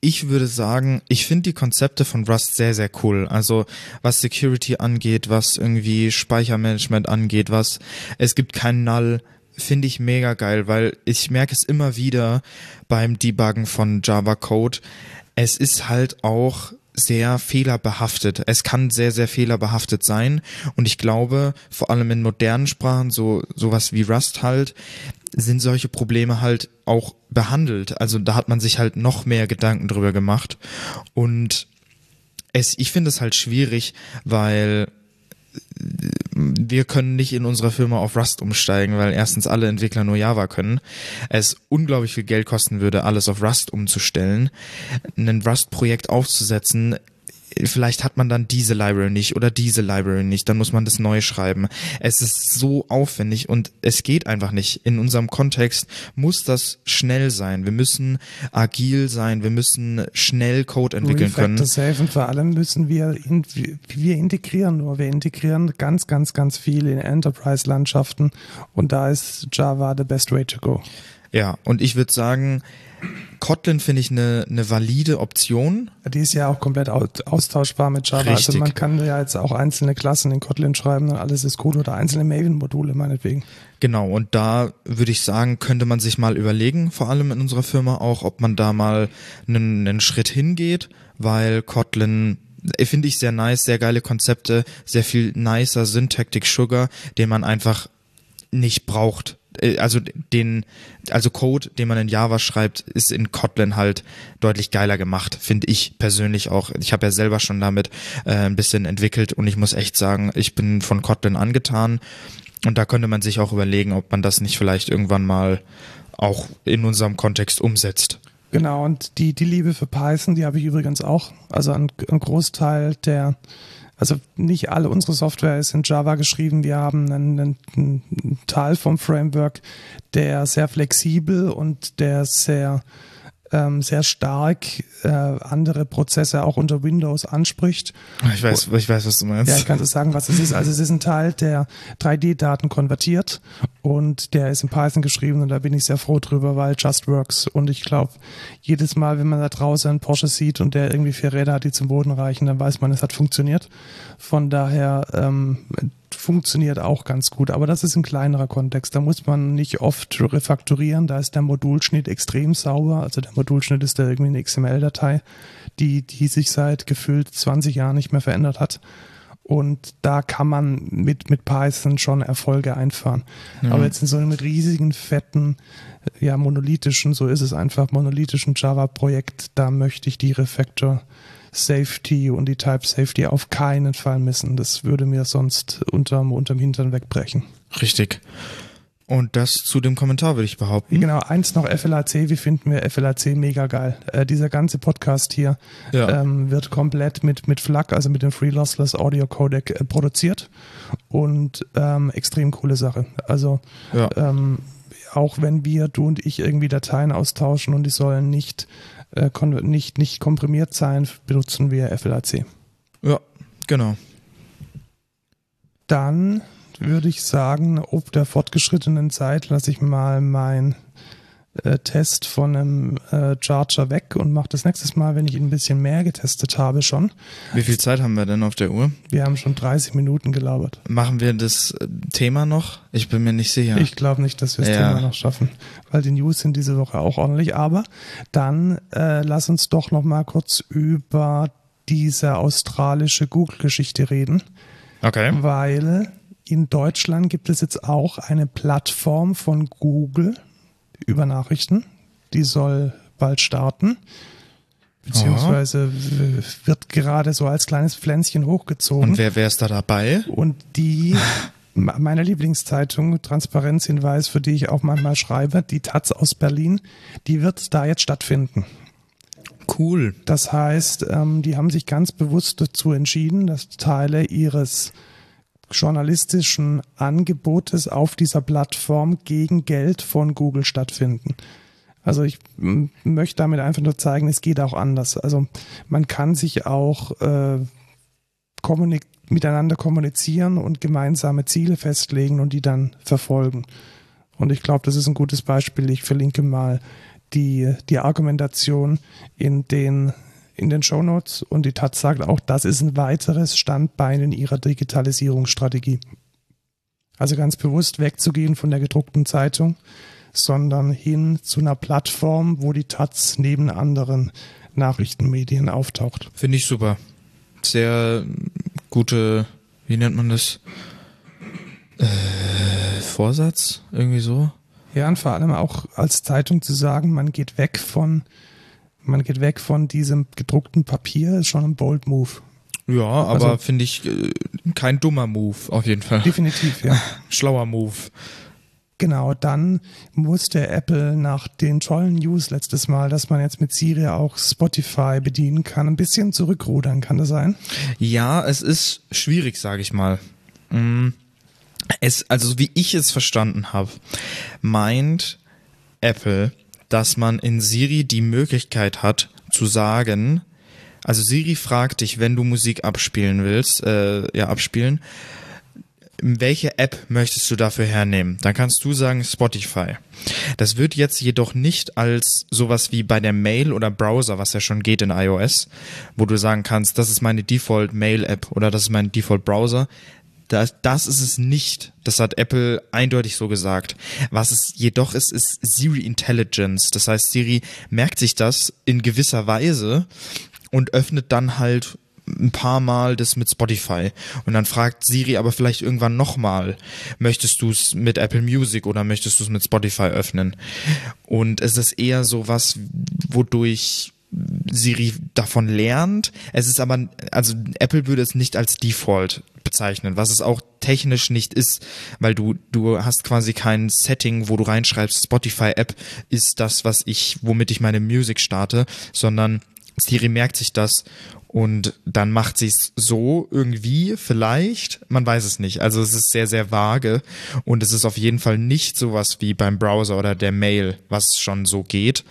ich würde sagen, ich finde die Konzepte von Rust sehr, sehr cool. Also was Security angeht, was irgendwie Speichermanagement angeht, was es gibt keinen Null, finde ich mega geil, weil ich merke es immer wieder beim Debuggen von Java Code es ist halt auch sehr fehlerbehaftet. Es kann sehr, sehr fehlerbehaftet sein. Und ich glaube, vor allem in modernen Sprachen, so sowas wie Rust halt, sind solche Probleme halt auch behandelt. Also da hat man sich halt noch mehr Gedanken drüber gemacht. Und es, ich finde es halt schwierig, weil wir können nicht in unserer Firma auf Rust umsteigen, weil erstens alle Entwickler nur Java können. Es unglaublich viel Geld kosten würde, alles auf Rust umzustellen. Ein Rust-Projekt aufzusetzen, vielleicht hat man dann diese Library nicht oder diese Library nicht, dann muss man das neu schreiben. Es ist so aufwendig und es geht einfach nicht. In unserem Kontext muss das schnell sein. Wir müssen agil sein, wir müssen schnell Code entwickeln können. Safe und vor allem müssen wir, in, wir integrieren nur, wir integrieren ganz, ganz, ganz viel in Enterprise-Landschaften und da ist Java the best way to go. Ja, und ich würde sagen, Kotlin finde ich eine, eine valide Option. Die ist ja auch komplett austauschbar mit Java. Also Richtig. Also man kann ja jetzt auch einzelne Klassen in Kotlin schreiben und alles ist gut oder einzelne Maven-Module meinetwegen. Genau, und da würde ich sagen, könnte man sich mal überlegen, vor allem in unserer Firma auch, ob man da mal einen, einen Schritt hingeht, weil Kotlin äh, finde ich sehr nice, sehr geile Konzepte, sehr viel nicer Syntactic Sugar, den man einfach nicht braucht also den, also Code, den man in Java schreibt, ist in Kotlin halt deutlich geiler gemacht, finde ich persönlich auch. Ich habe ja selber schon damit äh, ein bisschen entwickelt und ich muss echt sagen, ich bin von Kotlin angetan und da könnte man sich auch überlegen, ob man das nicht vielleicht irgendwann mal auch in unserem Kontext umsetzt. Genau, und die, die Liebe für Python, die habe ich übrigens auch. Also ein, ein Großteil der also nicht alle unsere Software ist in Java geschrieben. Wir haben einen, einen Teil vom Framework, der sehr flexibel und der sehr ähm, sehr stark äh, andere Prozesse auch unter Windows anspricht. Ich weiß, ich weiß, was du meinst. Ja, ich kann dir sagen, was es ist. Also es ist ein Teil, der 3D-Daten konvertiert und der ist in Python geschrieben und da bin ich sehr froh drüber, weil Just Works und ich glaube, jedes Mal, wenn man da draußen einen Porsche sieht und der irgendwie vier Räder hat, die zum Boden reichen, dann weiß man, es hat funktioniert. Von daher ähm, funktioniert auch ganz gut, aber das ist ein kleinerer Kontext. Da muss man nicht oft refakturieren. Da ist der Modulschnitt extrem sauber. Also der Modulschnitt ist da irgendwie eine XML-Datei, die, die sich seit gefühlt 20 Jahren nicht mehr verändert hat. Und da kann man mit, mit Python schon Erfolge einfahren. Ja. Aber jetzt in so einem riesigen, fetten, ja, monolithischen, so ist es einfach, monolithischen Java-Projekt, da möchte ich die Refactor Safety und die Type Safety auf keinen Fall missen. Das würde mir sonst unterm, unterm Hintern wegbrechen. Richtig. Und das zu dem Kommentar würde ich behaupten. Genau, eins noch FLAC. Wie finden wir FLAC mega geil? Äh, dieser ganze Podcast hier ja. ähm, wird komplett mit, mit FLAC, also mit dem Free Lossless Audio Codec, äh, produziert. und ähm, extrem coole Sache. Also Ja. ähm, auch wenn wir, du und ich, irgendwie Dateien austauschen und die sollen nicht, äh, nicht, nicht komprimiert sein, benutzen wir FLAC. Ja, genau. Dann würde ich sagen, ob der fortgeschrittenen Zeit lasse ich mal mein äh, Test von einem äh, Charger weg und mache das nächstes Mal, wenn ich ihn ein bisschen mehr getestet habe schon. Wie viel Zeit haben wir denn auf der Uhr? Wir haben schon 30 Minuten gelabert. Machen wir das äh, Thema noch? Ich bin mir nicht sicher. Ich glaube nicht, dass wir das Ja. Thema noch schaffen, weil die News sind diese Woche auch ordentlich. Aber dann äh, lass uns doch noch mal kurz über diese australische Google-Geschichte reden, okay. weil in Deutschland gibt es jetzt auch eine Plattform von Google über Nachrichten, die soll bald starten. Beziehungsweise w- wird gerade so als kleines Pflänzchen hochgezogen. Und wer, wer ist da dabei? Und die, me- meine Lieblingszeitung, Transparenzhinweis, für die ich auch manchmal schreibe, die Taz aus Berlin, die wird da jetzt stattfinden. Cool. Das heißt, ähm, die haben sich ganz bewusst dazu entschieden, dass Teile ihres journalistischen Angebotes auf dieser Plattform gegen Geld von Google stattfinden. Also ich möchte damit einfach nur zeigen, es geht auch anders. Also man kann sich auch äh, kommunik miteinander kommunizieren und gemeinsame Ziele festlegen und die dann verfolgen. Und ich glaube, das ist ein gutes Beispiel. Ich verlinke mal die, die Argumentation in den, in den Shownotes und die Taz sagt auch, das ist ein weiteres Standbein in ihrer Digitalisierungsstrategie. Also ganz bewusst wegzugehen von der gedruckten Zeitung, sondern hin zu einer Plattform, wo die Taz neben anderen Nachrichtenmedien auftaucht. Finde ich super. Sehr gute, wie nennt man das? Äh, Vorsatz? Irgendwie so? Ja, und vor allem auch als Zeitung zu sagen, man geht weg von, man geht weg von diesem gedruckten Papier, ist schon ein bold Move. Ja, aber Also- finde ich äh, kein dummer Move, auf jeden Fall. Definitiv, ja. [laughs] Schlauer Move. Genau, dann musste Apple nach den tollen News letztes Mal, dass man jetzt mit Siri auch Spotify bedienen kann, ein bisschen zurückrudern, kann das sein? Ja, es ist schwierig, sage ich mal. Mm, Es, also wie ich es verstanden habe, meint Apple, dass man in Siri die Möglichkeit hat zu sagen, also Siri fragt dich, wenn du Musik abspielen willst, äh, ja abspielen, welche App möchtest du dafür hernehmen? Dann kannst du sagen Spotify. Das wird jetzt jedoch nicht als sowas wie bei der Mail oder Browser, was ja schon geht in iOS, wo du sagen kannst, das ist meine Default Mail App oder das ist mein Default Browser. Das, das ist es nicht. Das hat Apple eindeutig so gesagt. Was es jedoch ist, ist Siri Intelligence. Das heißt, Siri merkt sich das in gewisser Weise und öffnet dann halt ein paar Mal das mit Spotify und dann fragt Siri aber vielleicht irgendwann nochmal, möchtest du es mit Apple Music oder möchtest du es mit Spotify öffnen? Und es ist eher so was, wodurch Siri davon lernt. Es ist aber, also Apple würde es nicht als Default bezeichnen, was es auch technisch nicht ist, weil du, du hast quasi kein Setting, wo du reinschreibst, Spotify App ist das, was ich, womit ich meine Music starte, sondern Siri merkt sich das und dann macht sie es so irgendwie, vielleicht, man weiß es nicht. Also es ist sehr, sehr vage und es ist auf jeden Fall nicht sowas wie beim Browser oder der Mail, was schon so geht,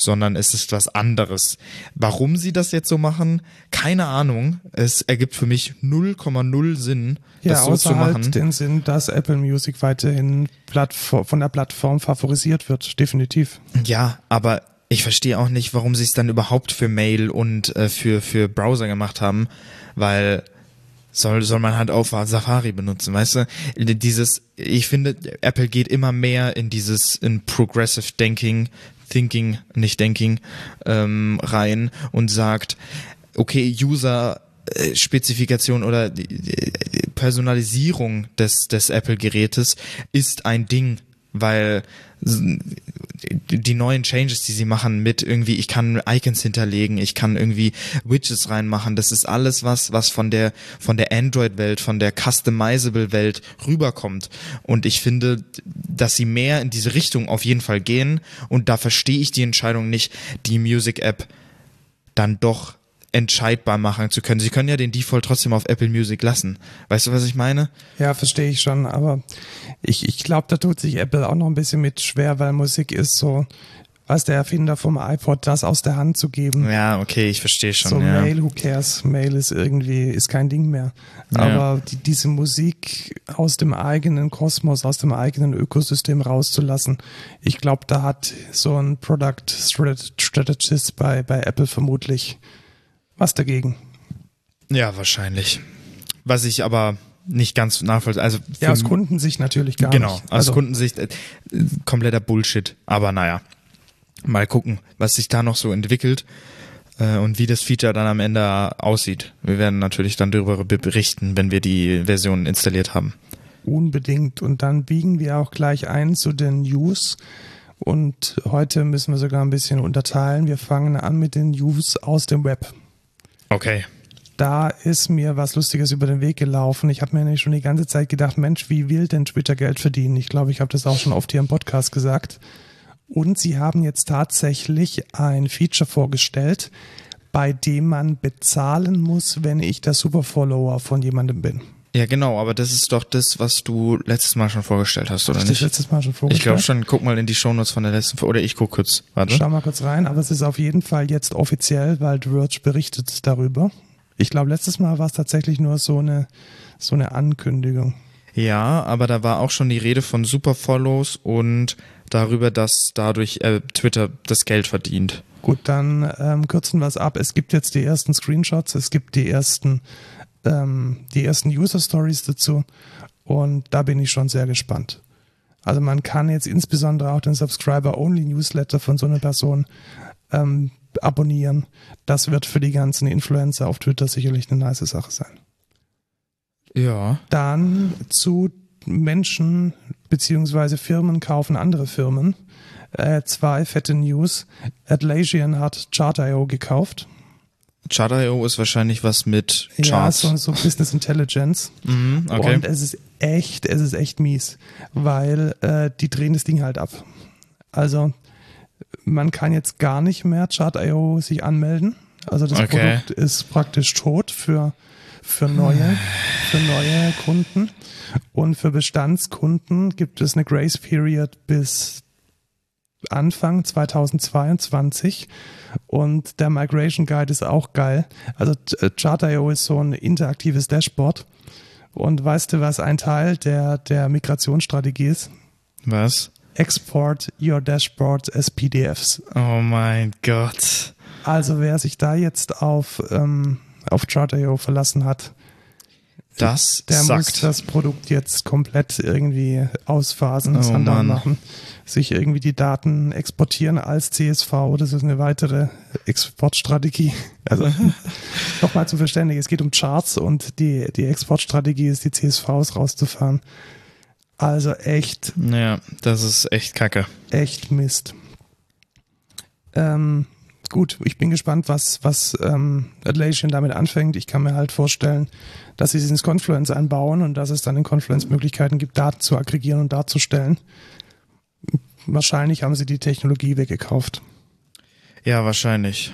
sondern es ist was anderes. Warum sie das jetzt so machen, keine Ahnung. Es ergibt für mich 0,0 Sinn, Ja, das so zu außer machen. halt den Sinn, dass Apple Music weiterhin Plattform, von der Plattform favorisiert wird, definitiv. Ja, aber ich verstehe auch nicht, warum sie es dann überhaupt für Mail und äh, für, für Browser gemacht haben, weil soll, soll man halt auf Safari benutzen, weißt du? Dieses, ich finde, Apple geht immer mehr in dieses, in Progressive Thinking, Thinking, nicht Denking, ähm, rein und sagt, okay, User, äh, Spezifikation oder Personalisierung des, des Apple-Gerätes ist ein Ding, weil die neuen Changes, die sie machen mit irgendwie, ich kann Icons hinterlegen, ich kann irgendwie Widgets reinmachen, das ist alles was, was von der, von der Android-Welt, von der Customizable-Welt rüberkommt. Und ich finde, dass sie mehr in diese Richtung auf jeden Fall gehen und da verstehe ich die Entscheidung nicht, die Music-App dann doch entscheidbar machen zu können. Sie können ja den Default trotzdem auf Apple Music lassen. Weißt du, was ich meine? Ja, verstehe ich schon, aber ich, ich glaube, da tut sich Apple auch noch ein bisschen mit schwer, weil Musik ist so, was der Erfinder vom iPod, das aus der Hand zu geben. Ja, okay, ich verstehe schon. So ja. Mail, who cares? Mail ist irgendwie, ist kein Ding mehr. Aber die, diese Musik aus dem eigenen Kosmos, aus dem eigenen Ökosystem rauszulassen, ich glaube, da hat so ein Product Strategist bei, bei Apple vermutlich was dagegen. Ja, wahrscheinlich. Was ich aber nicht ganz nachvollziehen. Also ja, aus Kundensicht natürlich gar genau, nicht. Genau, aus also, Kundensicht äh, kompletter Bullshit. Aber naja, mal gucken, was sich da noch so entwickelt äh, und wie das Feature dann am Ende aussieht. Wir werden natürlich dann darüber berichten, wenn wir die Version installiert haben. Unbedingt. Und dann biegen wir auch gleich ein zu den News. Und heute müssen wir sogar ein bisschen unterteilen. Wir fangen an mit den News aus dem Web. Okay. Da ist mir was Lustiges über den Weg gelaufen. Ich habe mir nämlich schon die ganze Zeit gedacht, Mensch, wie will denn Twitter Geld verdienen? Ich glaube, ich habe das auch schon oft hier im Podcast gesagt. Und sie haben jetzt tatsächlich ein Feature vorgestellt, bei dem man bezahlen muss, wenn ich der Superfollower von jemandem bin. Ja, genau, aber das ist doch das, was du letztes Mal schon vorgestellt hast, oder ich nicht? Letztes Mal schon vorgestellt. Ich glaube schon, guck mal in die Shownotes von der letzten oder ich guck kurz. Warte. Schau mal kurz rein, aber es ist auf jeden Fall jetzt offiziell, weil The Verge berichtet darüber. Ich glaube, letztes Mal war es tatsächlich nur so eine, so eine Ankündigung. Ja, aber da war auch schon die Rede von Superfollows und darüber, dass dadurch äh, Twitter das Geld verdient. Gut, dann ähm, kürzen wir es ab. Es gibt jetzt die ersten Screenshots, es gibt die ersten, ähm, die ersten User Stories dazu und da bin ich schon sehr gespannt. Also man kann jetzt insbesondere auch den Subscriber-Only-Newsletter von so einer Person ähm, abonnieren. Das wird für die ganzen Influencer auf Twitter sicherlich eine nice Sache sein. Ja. Dann zu Menschen beziehungsweise Firmen kaufen andere Firmen. Äh, zwei fette News. Atlassian hat Chart.io gekauft. Chart.io ist wahrscheinlich was mit Charts. Ja, so, so Business Intelligence. Mhm, okay. Und es ist echt, es ist echt mies, weil äh, die drehen das Ding halt ab. Also man kann jetzt gar nicht mehr Chart.io sich anmelden. Also das Okay. Produkt ist praktisch tot für, für neue, für neue Kunden. Und für Bestandskunden gibt es eine Grace Period bis Anfang 2022 und der Migration Guide ist auch geil. Also äh, Chart.io ist so ein interaktives Dashboard und weißt du, was ein Teil der, der Migrationsstrategie ist? Was? Export your dashboard as PDFs. Oh mein Gott. Also wer sich da jetzt auf, ähm, auf Chart.io verlassen hat, Das der muss sagt. das Produkt jetzt komplett irgendwie ausphasen, Oh Sundown Mann. machen, sich irgendwie die Daten exportieren als CSV. Das ist eine weitere Exportstrategie. Also [laughs] nochmal zu verständigen, es geht um Charts und die, die Exportstrategie ist, die CSVs rauszufahren. Also echt, Ja, das ist echt kacke. echt Mist. Ähm, gut, ich bin gespannt, was, was ähm, Atlassian damit anfängt. Ich kann mir halt vorstellen, dass sie es ins Confluence einbauen und dass es dann in Confluence Möglichkeiten gibt, Daten zu aggregieren und darzustellen. Wahrscheinlich haben sie die Technologie weggekauft. Ja, wahrscheinlich.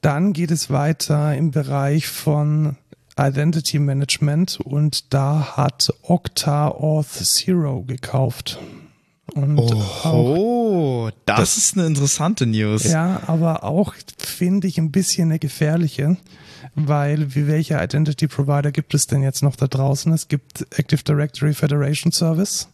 Dann geht es weiter im Bereich von Identity Management und da hat Okta Auth Zero gekauft. Und auch Oh, das, ist eine interessante News. Ja, aber auch finde ich ein bisschen eine gefährliche, weil wie welche Identity Provider gibt es denn jetzt noch da draußen? Es gibt Active Directory Federation Service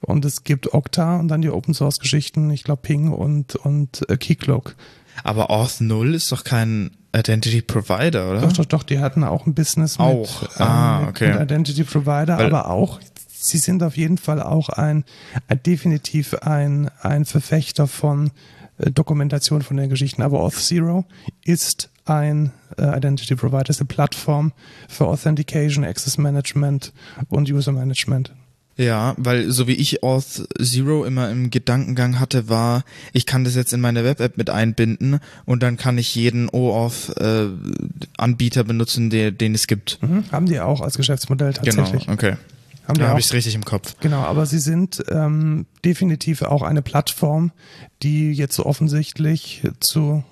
und es gibt Okta und dann die Open Source Geschichten, ich glaube Ping und und äh, Keycloak. Aber Auth 0 ist doch kein Identity Provider, oder? Doch, doch, doch, die hatten auch ein Business mit, Auch. Ah, mit, okay. mit Identity Provider, Weil- aber auch, sie sind auf jeden Fall auch ein, ein definitiv ein, ein Verfechter von äh, Dokumentation von den Geschichten. Aber Auth0 ist ein äh, Identity Provider, ist eine Plattform für Authentication, Access Management und User Management. Ja, weil so wie ich Auth Zero immer im Gedankengang hatte, war, ich kann das jetzt in meine Web-App mit einbinden und dann kann ich jeden OAuth-Anbieter benutzen, der, den es gibt. Mhm. Haben die auch als Geschäftsmodell Genau, tatsächlich. okay. Haben Da habe ich es richtig im Kopf. Genau, aber sie sind ähm, definitiv auch eine Plattform, die jetzt so offensichtlich zu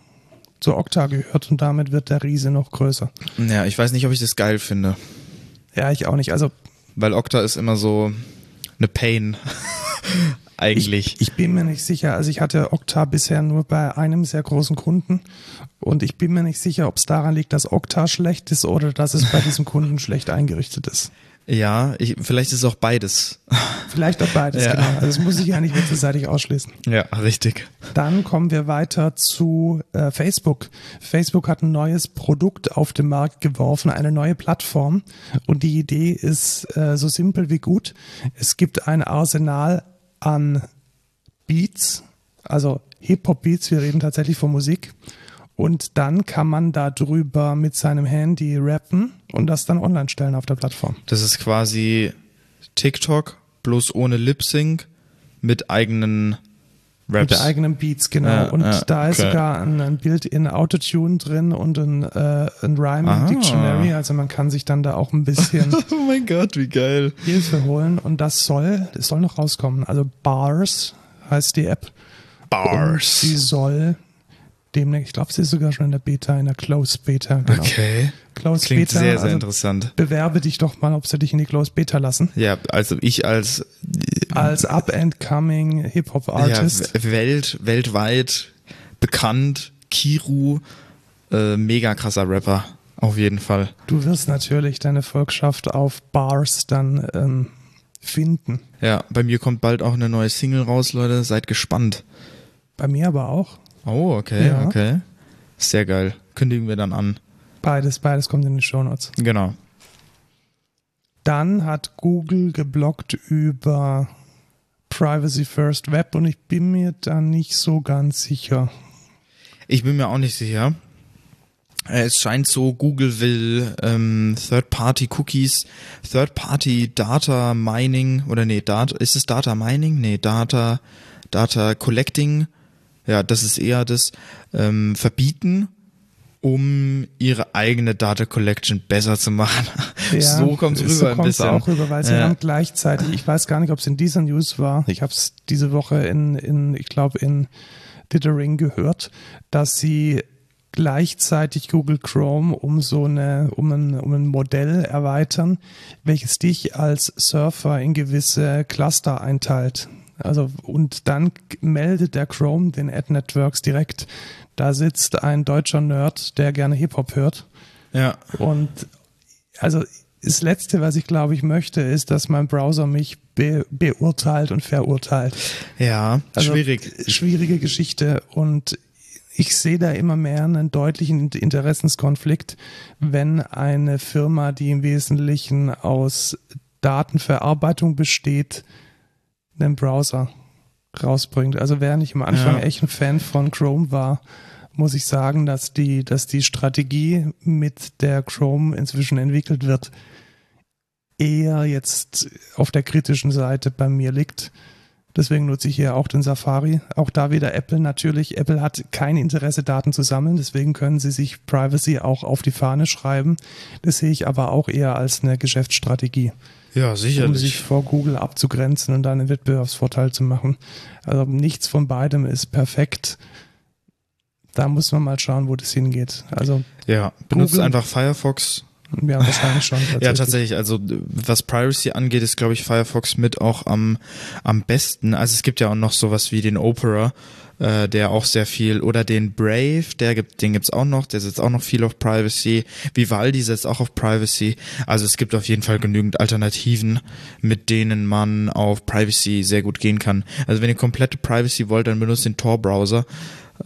zu Okta gehört und damit wird der Riese noch größer. Ja, ich weiß nicht, ob ich das geil finde. Ja, ich auch nicht. Also Weil Okta ist immer so eine Pain. [laughs] Eigentlich. Ich, ich bin mir nicht sicher. Also ich hatte Okta bisher nur bei einem sehr großen Kunden und ich bin mir nicht sicher, ob es daran liegt, dass Okta schlecht ist oder dass es bei diesem Kunden schlecht eingerichtet ist. Ja, ich, vielleicht ist es auch beides. Vielleicht auch beides, [laughs] Ja. genau. Also das muss ich ja nicht wechselseitig ausschließen. Ja, richtig. Dann kommen wir weiter zu äh, Facebook. Facebook hat ein neues Produkt auf den Markt geworfen, eine neue Plattform. Und die Idee ist äh, so simpel wie gut. Es gibt ein Arsenal an Beats, also Hip-Hop-Beats, wir reden tatsächlich von Musik. Und dann kann man da drüber mit seinem Handy rappen und das dann online stellen auf der Plattform. Das ist quasi TikTok, bloß ohne Lip Sync, mit eigenen Raps. Mit eigenen Beats, genau. Ja, und ja, da ist okay. sogar ein, ein Bild in Autotune drin und ein, äh, ein Rhyme Ah. Dictionary. Also man kann sich dann da auch ein bisschen [laughs] oh mein Gott, wie geil. Hilfe holen. Und das soll, das soll noch rauskommen. Also Bars heißt die App. Und sie soll demnächst, ich glaube, sie ist sogar schon in der Beta, in der Closed Beta. Genau. Okay. Closed Klingt Beta. sehr, sehr also interessant. bewerbe dich doch mal, ob sie dich in die Closed Beta lassen. Ja, also ich als Als up-and-coming Hip-Hop-Artist. ja, Welt, weltweit bekannt, Kiru, äh, mega krasser Rapper. Auf jeden Fall. Du wirst natürlich deine Volkschaft auf Bars dann ähm, finden. Ja, bei mir kommt bald auch eine neue Single raus, Leute. Seid gespannt. Bei mir aber auch. Oh, okay, Ja. okay. Sehr geil. Kündigen wir dann an. Beides, beides kommt in die Shownotes. Genau. Dann hat Google geblockt über Privacy First Web und ich bin mir da nicht so ganz sicher. Ich bin mir auch nicht sicher. Es scheint so, Google will ähm, Third-Party-Cookies, Third-Party-Data Mining oder nee, Data, ist es Data Mining? Nee, Data, Data Collecting, ja, das ist eher das, ähm, verbieten, um ihre eigene Data Collection besser zu machen. [laughs] so kommt es rüber so ein kommt's bisschen. auch rüber, weil sie Ja. haben gleichzeitig, ich weiß gar nicht, ob es in dieser News war, ich habe es diese Woche in, in ich glaube, in Dithering gehört, dass sie gleichzeitig Google Chrome um so eine, um ein, um ein Modell erweitern, welches dich als Surfer in gewisse Cluster einteilt. Also, und dann meldet der Chrome den Ad Networks direkt. Da sitzt ein deutscher Nerd, der gerne Hip-Hop hört. Ja. Und also das Letzte, was ich glaube ich möchte, ist, dass mein Browser mich be beurteilt und verurteilt. Ja, Also, schwierig. Schwierige Geschichte und ich sehe da immer mehr einen deutlichen Interessenskonflikt, wenn eine Firma, die im Wesentlichen aus Datenverarbeitung besteht, einen Browser rausbringt. Also während ich am Anfang Ja. echt ein Fan von Chrome war, muss ich sagen, dass die, dass die Strategie, mit der Chrome inzwischen entwickelt wird, eher jetzt auf der kritischen Seite bei mir liegt. Deswegen nutze ich hier auch den Safari. Auch da wieder Apple natürlich. Apple hat kein Interesse, Daten zu sammeln. Deswegen können sie sich Privacy auch auf die Fahne schreiben. Das sehe ich aber auch eher als eine Geschäftsstrategie, Ja, um sicherlich. sich vor Google abzugrenzen und dann einen Wettbewerbsvorteil zu machen. Also nichts von beidem ist perfekt. Da muss man mal schauen, wo das hingeht. Also ja, benutzt Google- einfach Firefox ja, wahrscheinlich schon. [laughs] Ja, tatsächlich. Also was Privacy angeht, ist, glaube ich, Firefox mit auch am, am besten. Also es gibt ja auch noch sowas wie den Opera, äh, der auch sehr viel, oder den Brave, der gibt, den gibt's auch noch, der setzt auch noch viel auf Privacy. Vivaldi setzt auch auf Privacy. Also es gibt auf jeden Fall genügend Alternativen, mit denen man auf Privacy sehr gut gehen kann. Also wenn ihr komplette Privacy wollt, dann benutzt den Tor-Browser.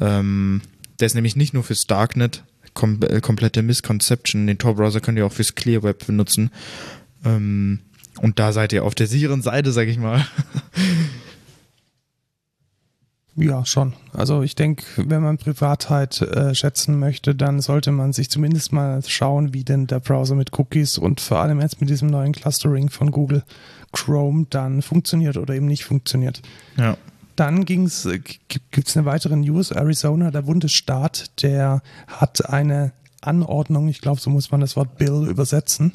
Ähm, der ist nämlich nicht nur fürs Darknet, kom äh, komplette Misconception. Den Tor-Browser könnt ihr auch fürs Clear Web benutzen. Ähm, und da seid ihr auf der sicheren Seite, sag ich mal. [laughs] Ja, schon. Also ich denke, wenn man Privatheit äh, schätzen möchte, dann sollte man sich zumindest mal schauen, wie denn der Browser mit Cookies und vor allem jetzt mit diesem neuen Clustering von Google Chrome dann funktioniert oder eben nicht funktioniert. Ja. Dann ging's, äh, gibt es eine weitere News. Arizona, der Bundesstaat, der hat eine Anordnung, ich glaube, so muss man das Wort Bill übersetzen,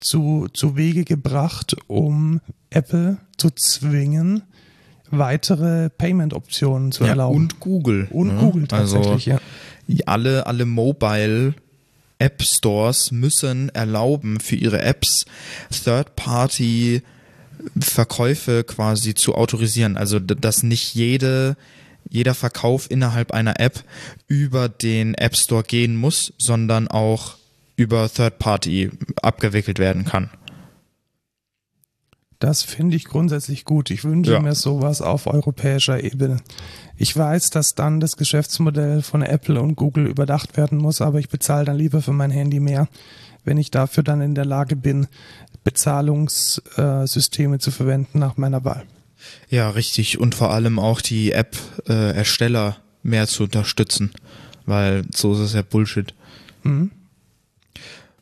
zu, zu Wege gebracht, um Apple zu zwingen, weitere Payment-Optionen zu ja erlauben. und Google. Und ne? Google tatsächlich, also, ja. alle, alle Mobile App Stores müssen erlauben, für ihre Apps Third-Party Verkäufe quasi zu autorisieren. Also, dass nicht jede, jeder Verkauf innerhalb einer App über den App Store gehen muss, sondern auch über Third-Party abgewickelt werden kann. Das finde ich grundsätzlich gut. Ich wünsche Ja. mir sowas auf europäischer Ebene. Ich weiß, dass dann das Geschäftsmodell von Apple und Google überdacht werden muss, aber ich bezahle dann lieber für mein Handy mehr, wenn ich dafür dann in der Lage bin, Bezahlungssysteme zu verwenden nach meiner Wahl. Ja, richtig. Und vor allem auch die App-Ersteller mehr zu unterstützen, weil so ist es ja Bullshit. Mhm.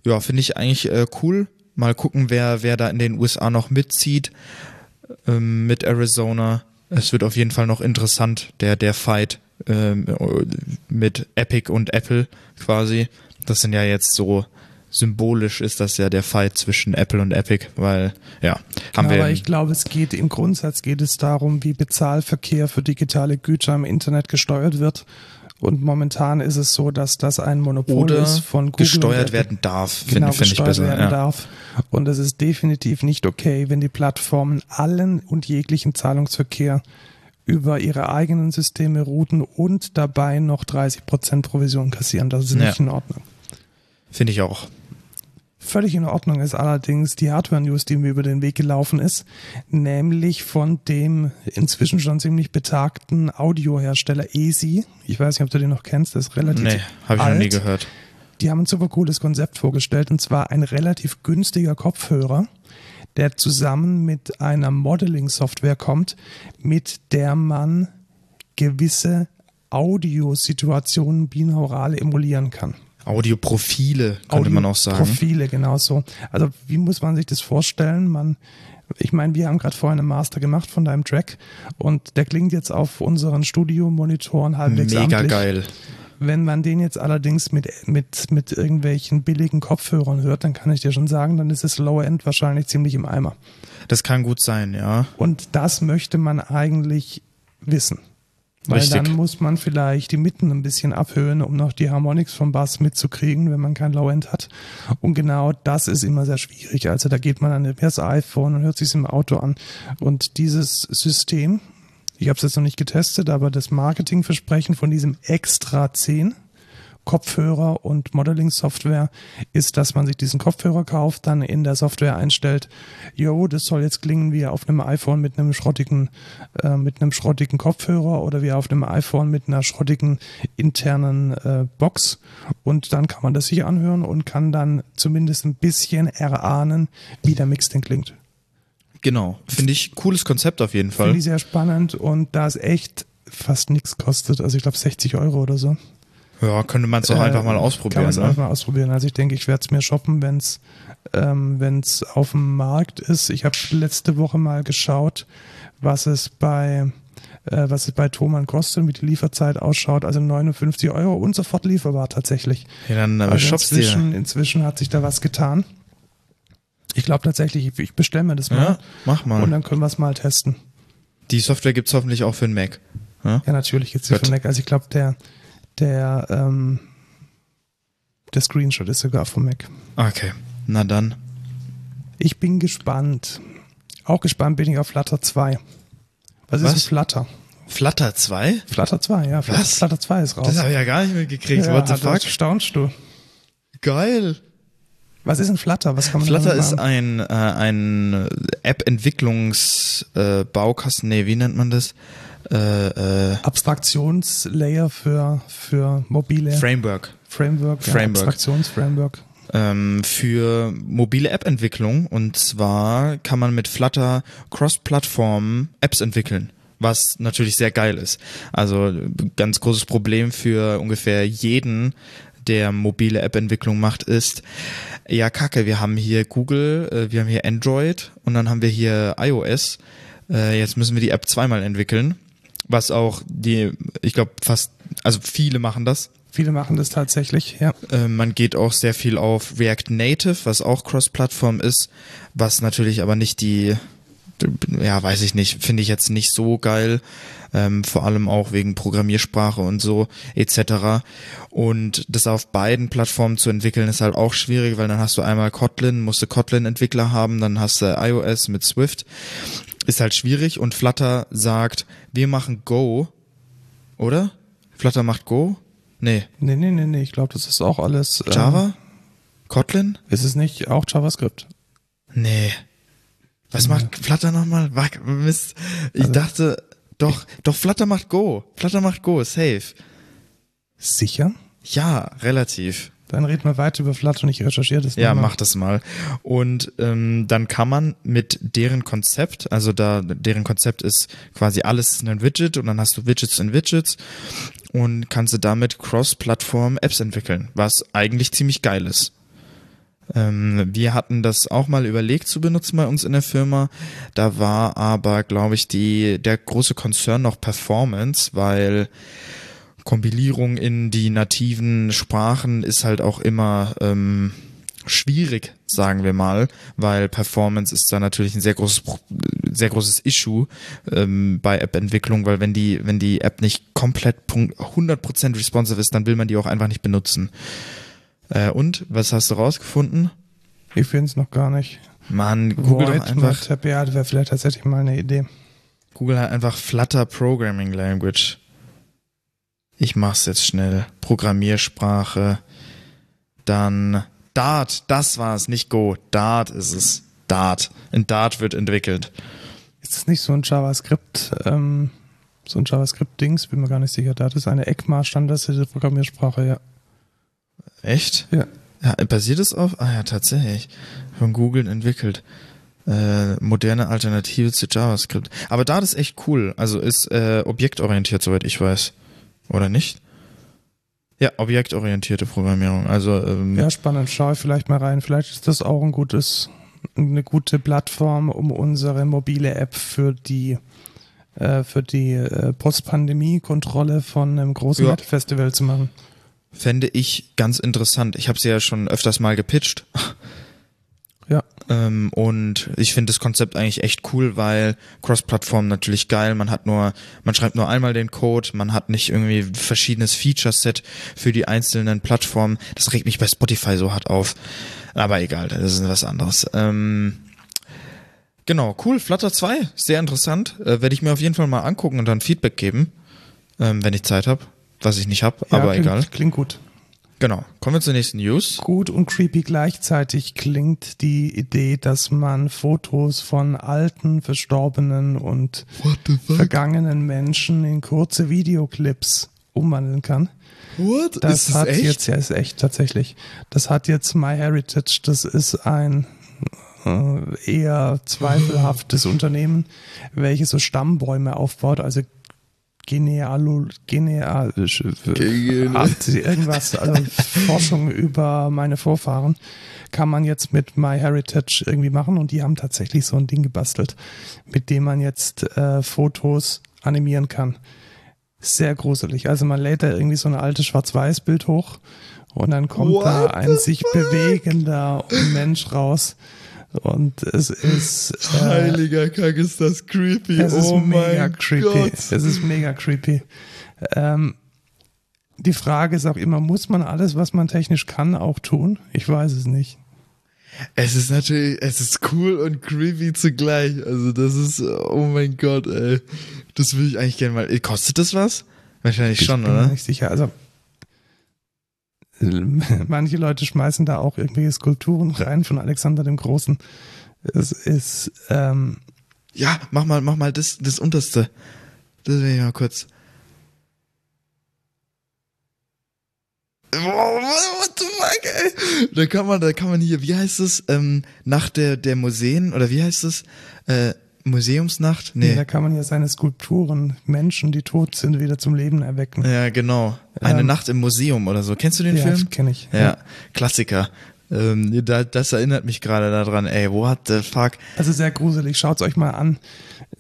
Ja, finde ich eigentlich äh, cool. Mal gucken, wer, wer da in den USA noch mitzieht ähm, mit Arizona. Es wird auf jeden Fall noch interessant, der, der Fight ähm, mit Epic und Apple quasi. Das sind ja jetzt so symbolisch ist das ja der Fight zwischen Apple und Epic, weil ja, haben wir Aber ich glaube, es geht im Grundsatz geht es darum, wie Bezahlverkehr für digitale Güter im Internet gesteuert wird. Und momentan ist es so, dass das ein Monopol oder ist von Google gesteuert werden darf, genau finde find ich gesteuert besser. werden Ja. darf. Und es ist definitiv nicht okay, wenn die Plattformen allen und jeglichen Zahlungsverkehr über ihre eigenen Systeme routen und dabei noch 30% Provision kassieren. Das ist Ja. nicht in Ordnung. Finde ich auch. Völlig in Ordnung ist allerdings die Hardware-News, die mir über den Weg gelaufen ist, nämlich von dem inzwischen schon ziemlich betagten Audiohersteller Easy. Ich weiß nicht, ob du den noch kennst, das ist relativ Nee, habe ich noch alt. nie gehört. Die haben ein super cooles Konzept vorgestellt und zwar ein relativ günstiger Kopfhörer, der zusammen mit einer Modeling-Software kommt, mit der man gewisse Audiosituationen binaural emulieren kann. Audioprofile, könnte man auch sagen. Profile, genau so. Also wie muss man sich das vorstellen? Man, ich meine, wir haben gerade vorhin einen Master gemacht von deinem Track und der klingt jetzt auf unseren Studiomonitoren halbwegs Mega amtlich. geil. Wenn man den jetzt allerdings mit, mit, mit irgendwelchen billigen Kopfhörern hört, dann kann ich dir schon sagen, dann ist das Lower End wahrscheinlich ziemlich im Eimer. Das kann gut sein, ja. Und das möchte man eigentlich wissen. Weil Richtig. dann muss man vielleicht die Mitten ein bisschen abhöhen, um noch die Harmonics vom Bass mitzukriegen, wenn man kein Low-End hat. Und genau das ist immer sehr schwierig. Also da geht man an das iPhone und hört sich im Auto an. Und dieses System, ich habe es jetzt noch nicht getestet, aber das Marketingversprechen von diesem Extra 10 Kopfhörer und Modeling-Software ist, dass man sich diesen Kopfhörer kauft, dann in der Software einstellt, jo, das soll jetzt klingen wie auf einem iPhone mit einem schrottigen, äh, mit einem schrottigen Kopfhörer oder wie auf einem iPhone mit einer schrottigen internen äh, Box. Und dann kann man das sich anhören und kann dann zumindest ein bisschen erahnen, wie der Mix denn klingt. Genau. Finde ich cooles Konzept auf jeden Fall. Finde ich sehr spannend und da es echt fast nichts kostet, also ich glaube 60 Euro oder so. Ja, könnte man es doch Äh, einfach mal Kann ausprobieren. man es Ne? einfach mal ausprobieren. Also ich denke, ich werde es mir shoppen, wenn es ähm, wenn's auf dem Markt ist. Ich habe letzte Woche mal geschaut, was es bei äh, was es bei Thomann kostet, wie die Lieferzeit ausschaut. Also 59 Euro und sofort lieferbar tatsächlich. Ja, dann äh, Also dir. inzwischen, inzwischen hat sich da was getan. Ich glaube tatsächlich, ich, ich bestelle mir das mal Ja, mach mal. und dann können wir es mal testen. Die Software gibt's hoffentlich auch für den Mac. Ja? Ja, natürlich jetzt hier Gut. von Mac. Also ich glaube, der, der, ähm, der Screenshot ist sogar vom Mac. Okay. Na dann. Ich bin gespannt. Auch gespannt bin ich auf Flutter 2. Was, Was? ist Flutter? Flutter 2? Flutter 2, ja. Flutter, Was? Flutter 2 ist raus. Das habe ich ja gar nicht mitgekriegt. ja, What the das fuck? staunst du. Geil. Was ist ein Flutter? Was kann man Flutter ist ein, äh, ein App-Entwicklungs-Baukasten. Äh, Baukasten. nee, wie nennt man das? Äh, äh, Abstraktionslayer für, für mobile Framework. Framework. Ja, Framework. Abstraktionsframework. ähm, für mobile App-Entwicklung. Und zwar kann man mit Flutter Cross-Plattform Apps entwickeln. Was natürlich sehr geil ist. Also ganz großes Problem für ungefähr jeden, der mobile App-Entwicklung macht, ist, ja kacke, wir haben hier Google, äh, wir haben hier Android und dann haben wir hier iOS. Äh, jetzt müssen wir die App zweimal entwickeln. Was auch die, ich glaube fast, also viele machen das. Viele machen das tatsächlich, ja. Äh, man geht auch sehr viel auf React Native, was auch Cross-Plattform ist, was natürlich aber nicht die, ja, weiß ich nicht, finde ich jetzt nicht so geil. Ähm, vor allem auch wegen Programmiersprache und so etc. Und das auf beiden Plattformen zu entwickeln ist halt auch schwierig, weil dann hast du einmal Kotlin, musst du Kotlin-Entwickler haben, dann hast du iOS mit Swift. Ist halt schwierig und Flutter sagt, wir machen Go, oder? Flutter macht Go? Nee. Nee, nee, nee, nee. Ich glaube, das ist auch alles. Ähm, Java? Kotlin? Ist es nicht auch JavaScript? Nee. Was ja. macht Flutter nochmal? Mist. Ich also, dachte, doch, doch, Flutter macht Go. Flutter macht Go, safe. Sicher? Ja, relativ. Dann reden wir weiter über Flutter und ich recherchiere das Ja, mach das mal. Und ähm, dann kann man mit deren Konzept, also da deren Konzept ist quasi alles ein Widget und dann hast du Widgets in Widgets und kannst du damit Cross-Plattform-Apps entwickeln, was eigentlich ziemlich geil ist. Ähm, wir hatten das auch mal überlegt zu benutzen bei uns in der Firma. Da war aber, glaube ich, die, der große Konzern noch Performance, weil Kompilierung in die nativen Sprachen ist halt auch immer ähm, schwierig, sagen wir mal, weil Performance ist da natürlich ein sehr großes, sehr großes Issue ähm, bei App-Entwicklung, weil wenn die, wenn die App nicht komplett 100% responsive ist, dann will man die auch einfach nicht benutzen. Äh, und, was hast du rausgefunden? Ich finde es noch gar nicht. Mann, Google Void doch einfach. Ja, das wäre vielleicht tatsächlich mal eine Idee. Google hat einfach Flutter Programming Language. Ich mach's jetzt schnell. Programmiersprache. Dann Dart, das war's, nicht Go. Dart ist es. Dart. In Dart wird entwickelt. Ist das nicht so ein JavaScript, ähm, so ein JavaScript-Dings? Bin mir gar nicht sicher. Dart ist eine ECMA-standardisierte Programmiersprache, ja. Echt? Ja. ja. Basiert es auf? Ah ja, tatsächlich. Von Google entwickelt. Äh, moderne Alternative zu JavaScript. Aber Dart ist echt cool. Also ist äh, objektorientiert, soweit ich weiß. Oder nicht? Ja, objektorientierte Programmierung. Also ähm, ja, spannend. Schau ich vielleicht mal rein. Vielleicht ist das auch ein gutes, eine gute Plattform, um unsere mobile App für die äh, für die äh, Post-Pandemie-Kontrolle von einem großen ja. Metal-Festival zu machen. Fände ich ganz interessant. Ich habe sie ja schon öfters mal gepitcht. Ja. Ähm, und ich finde das Konzept eigentlich echt cool, weil Cross-Plattform natürlich geil. Man hat nur, man schreibt nur einmal den Code, man hat nicht irgendwie verschiedenes Feature-Set für die einzelnen Plattformen. Das regt mich bei Spotify so hart auf. Aber egal, das ist was anderes. Ähm, genau, cool. Flutter 2, sehr interessant. Äh, Werde ich mir auf jeden Fall mal angucken und dann Feedback geben, ähm, wenn ich Zeit habe. Was ich nicht habe, ja, aber klingt, egal. Klingt gut. Genau. Kommen wir zur nächsten News. Gut und creepy gleichzeitig klingt die Idee, dass man Fotos von alten, verstorbenen und vergangenen Menschen in kurze Videoclips umwandeln kann. What? Das ist hat echt? jetzt, ja, ist echt tatsächlich. Das hat jetzt MyHeritage, das ist ein äh, eher zweifelhaftes Unternehmen, welches so Stammbäume aufbaut, also Genealo, Geneal, Art, irgendwas, also Forschung über meine Vorfahren, kann man jetzt mit MyHeritage irgendwie machen und die haben tatsächlich so ein Ding gebastelt, mit dem man jetzt äh, Fotos animieren kann. Sehr gruselig. Also man lädt da irgendwie so ein altes Schwarz-Weiß-Bild hoch und dann kommt What da ein sich bewegender Mensch raus und es ist. Äh, Heiliger Kack, ist das creepy. Es oh ist mega creepy. Gott. Es ist mega creepy. Ähm, die Frage ist auch immer, muss man alles, was man technisch kann, auch tun? Ich weiß es nicht. Es ist natürlich, es ist cool und creepy zugleich. Also das ist, oh mein Gott, ey. Das will ich eigentlich gerne mal. Kostet das was? Wahrscheinlich ich schon, bin oder? Mir nicht sicher. Also [laughs] manche Leute schmeißen da auch irgendwelche Skulpturen rein von Alexander dem Großen. Es ist ähm ja, mach mal, mach mal das, das unterste. Das will ich mal kurz. What the fuck, ey? Da kann man, da kann man hier, wie heißt es, ähm, nach der, der Museen, oder wie heißt es, äh, Museumsnacht? Nee. nee. Da kann man ja seine Skulpturen, Menschen, die tot sind, wieder zum Leben erwecken. Ja, genau. Eine ähm, Nacht im Museum oder so. Kennst du den ja, Film? kenne ich. Ja, ja. Klassiker. Ähm, da, das erinnert mich gerade daran, ey, what the fuck? Also sehr gruselig, schaut's euch mal an.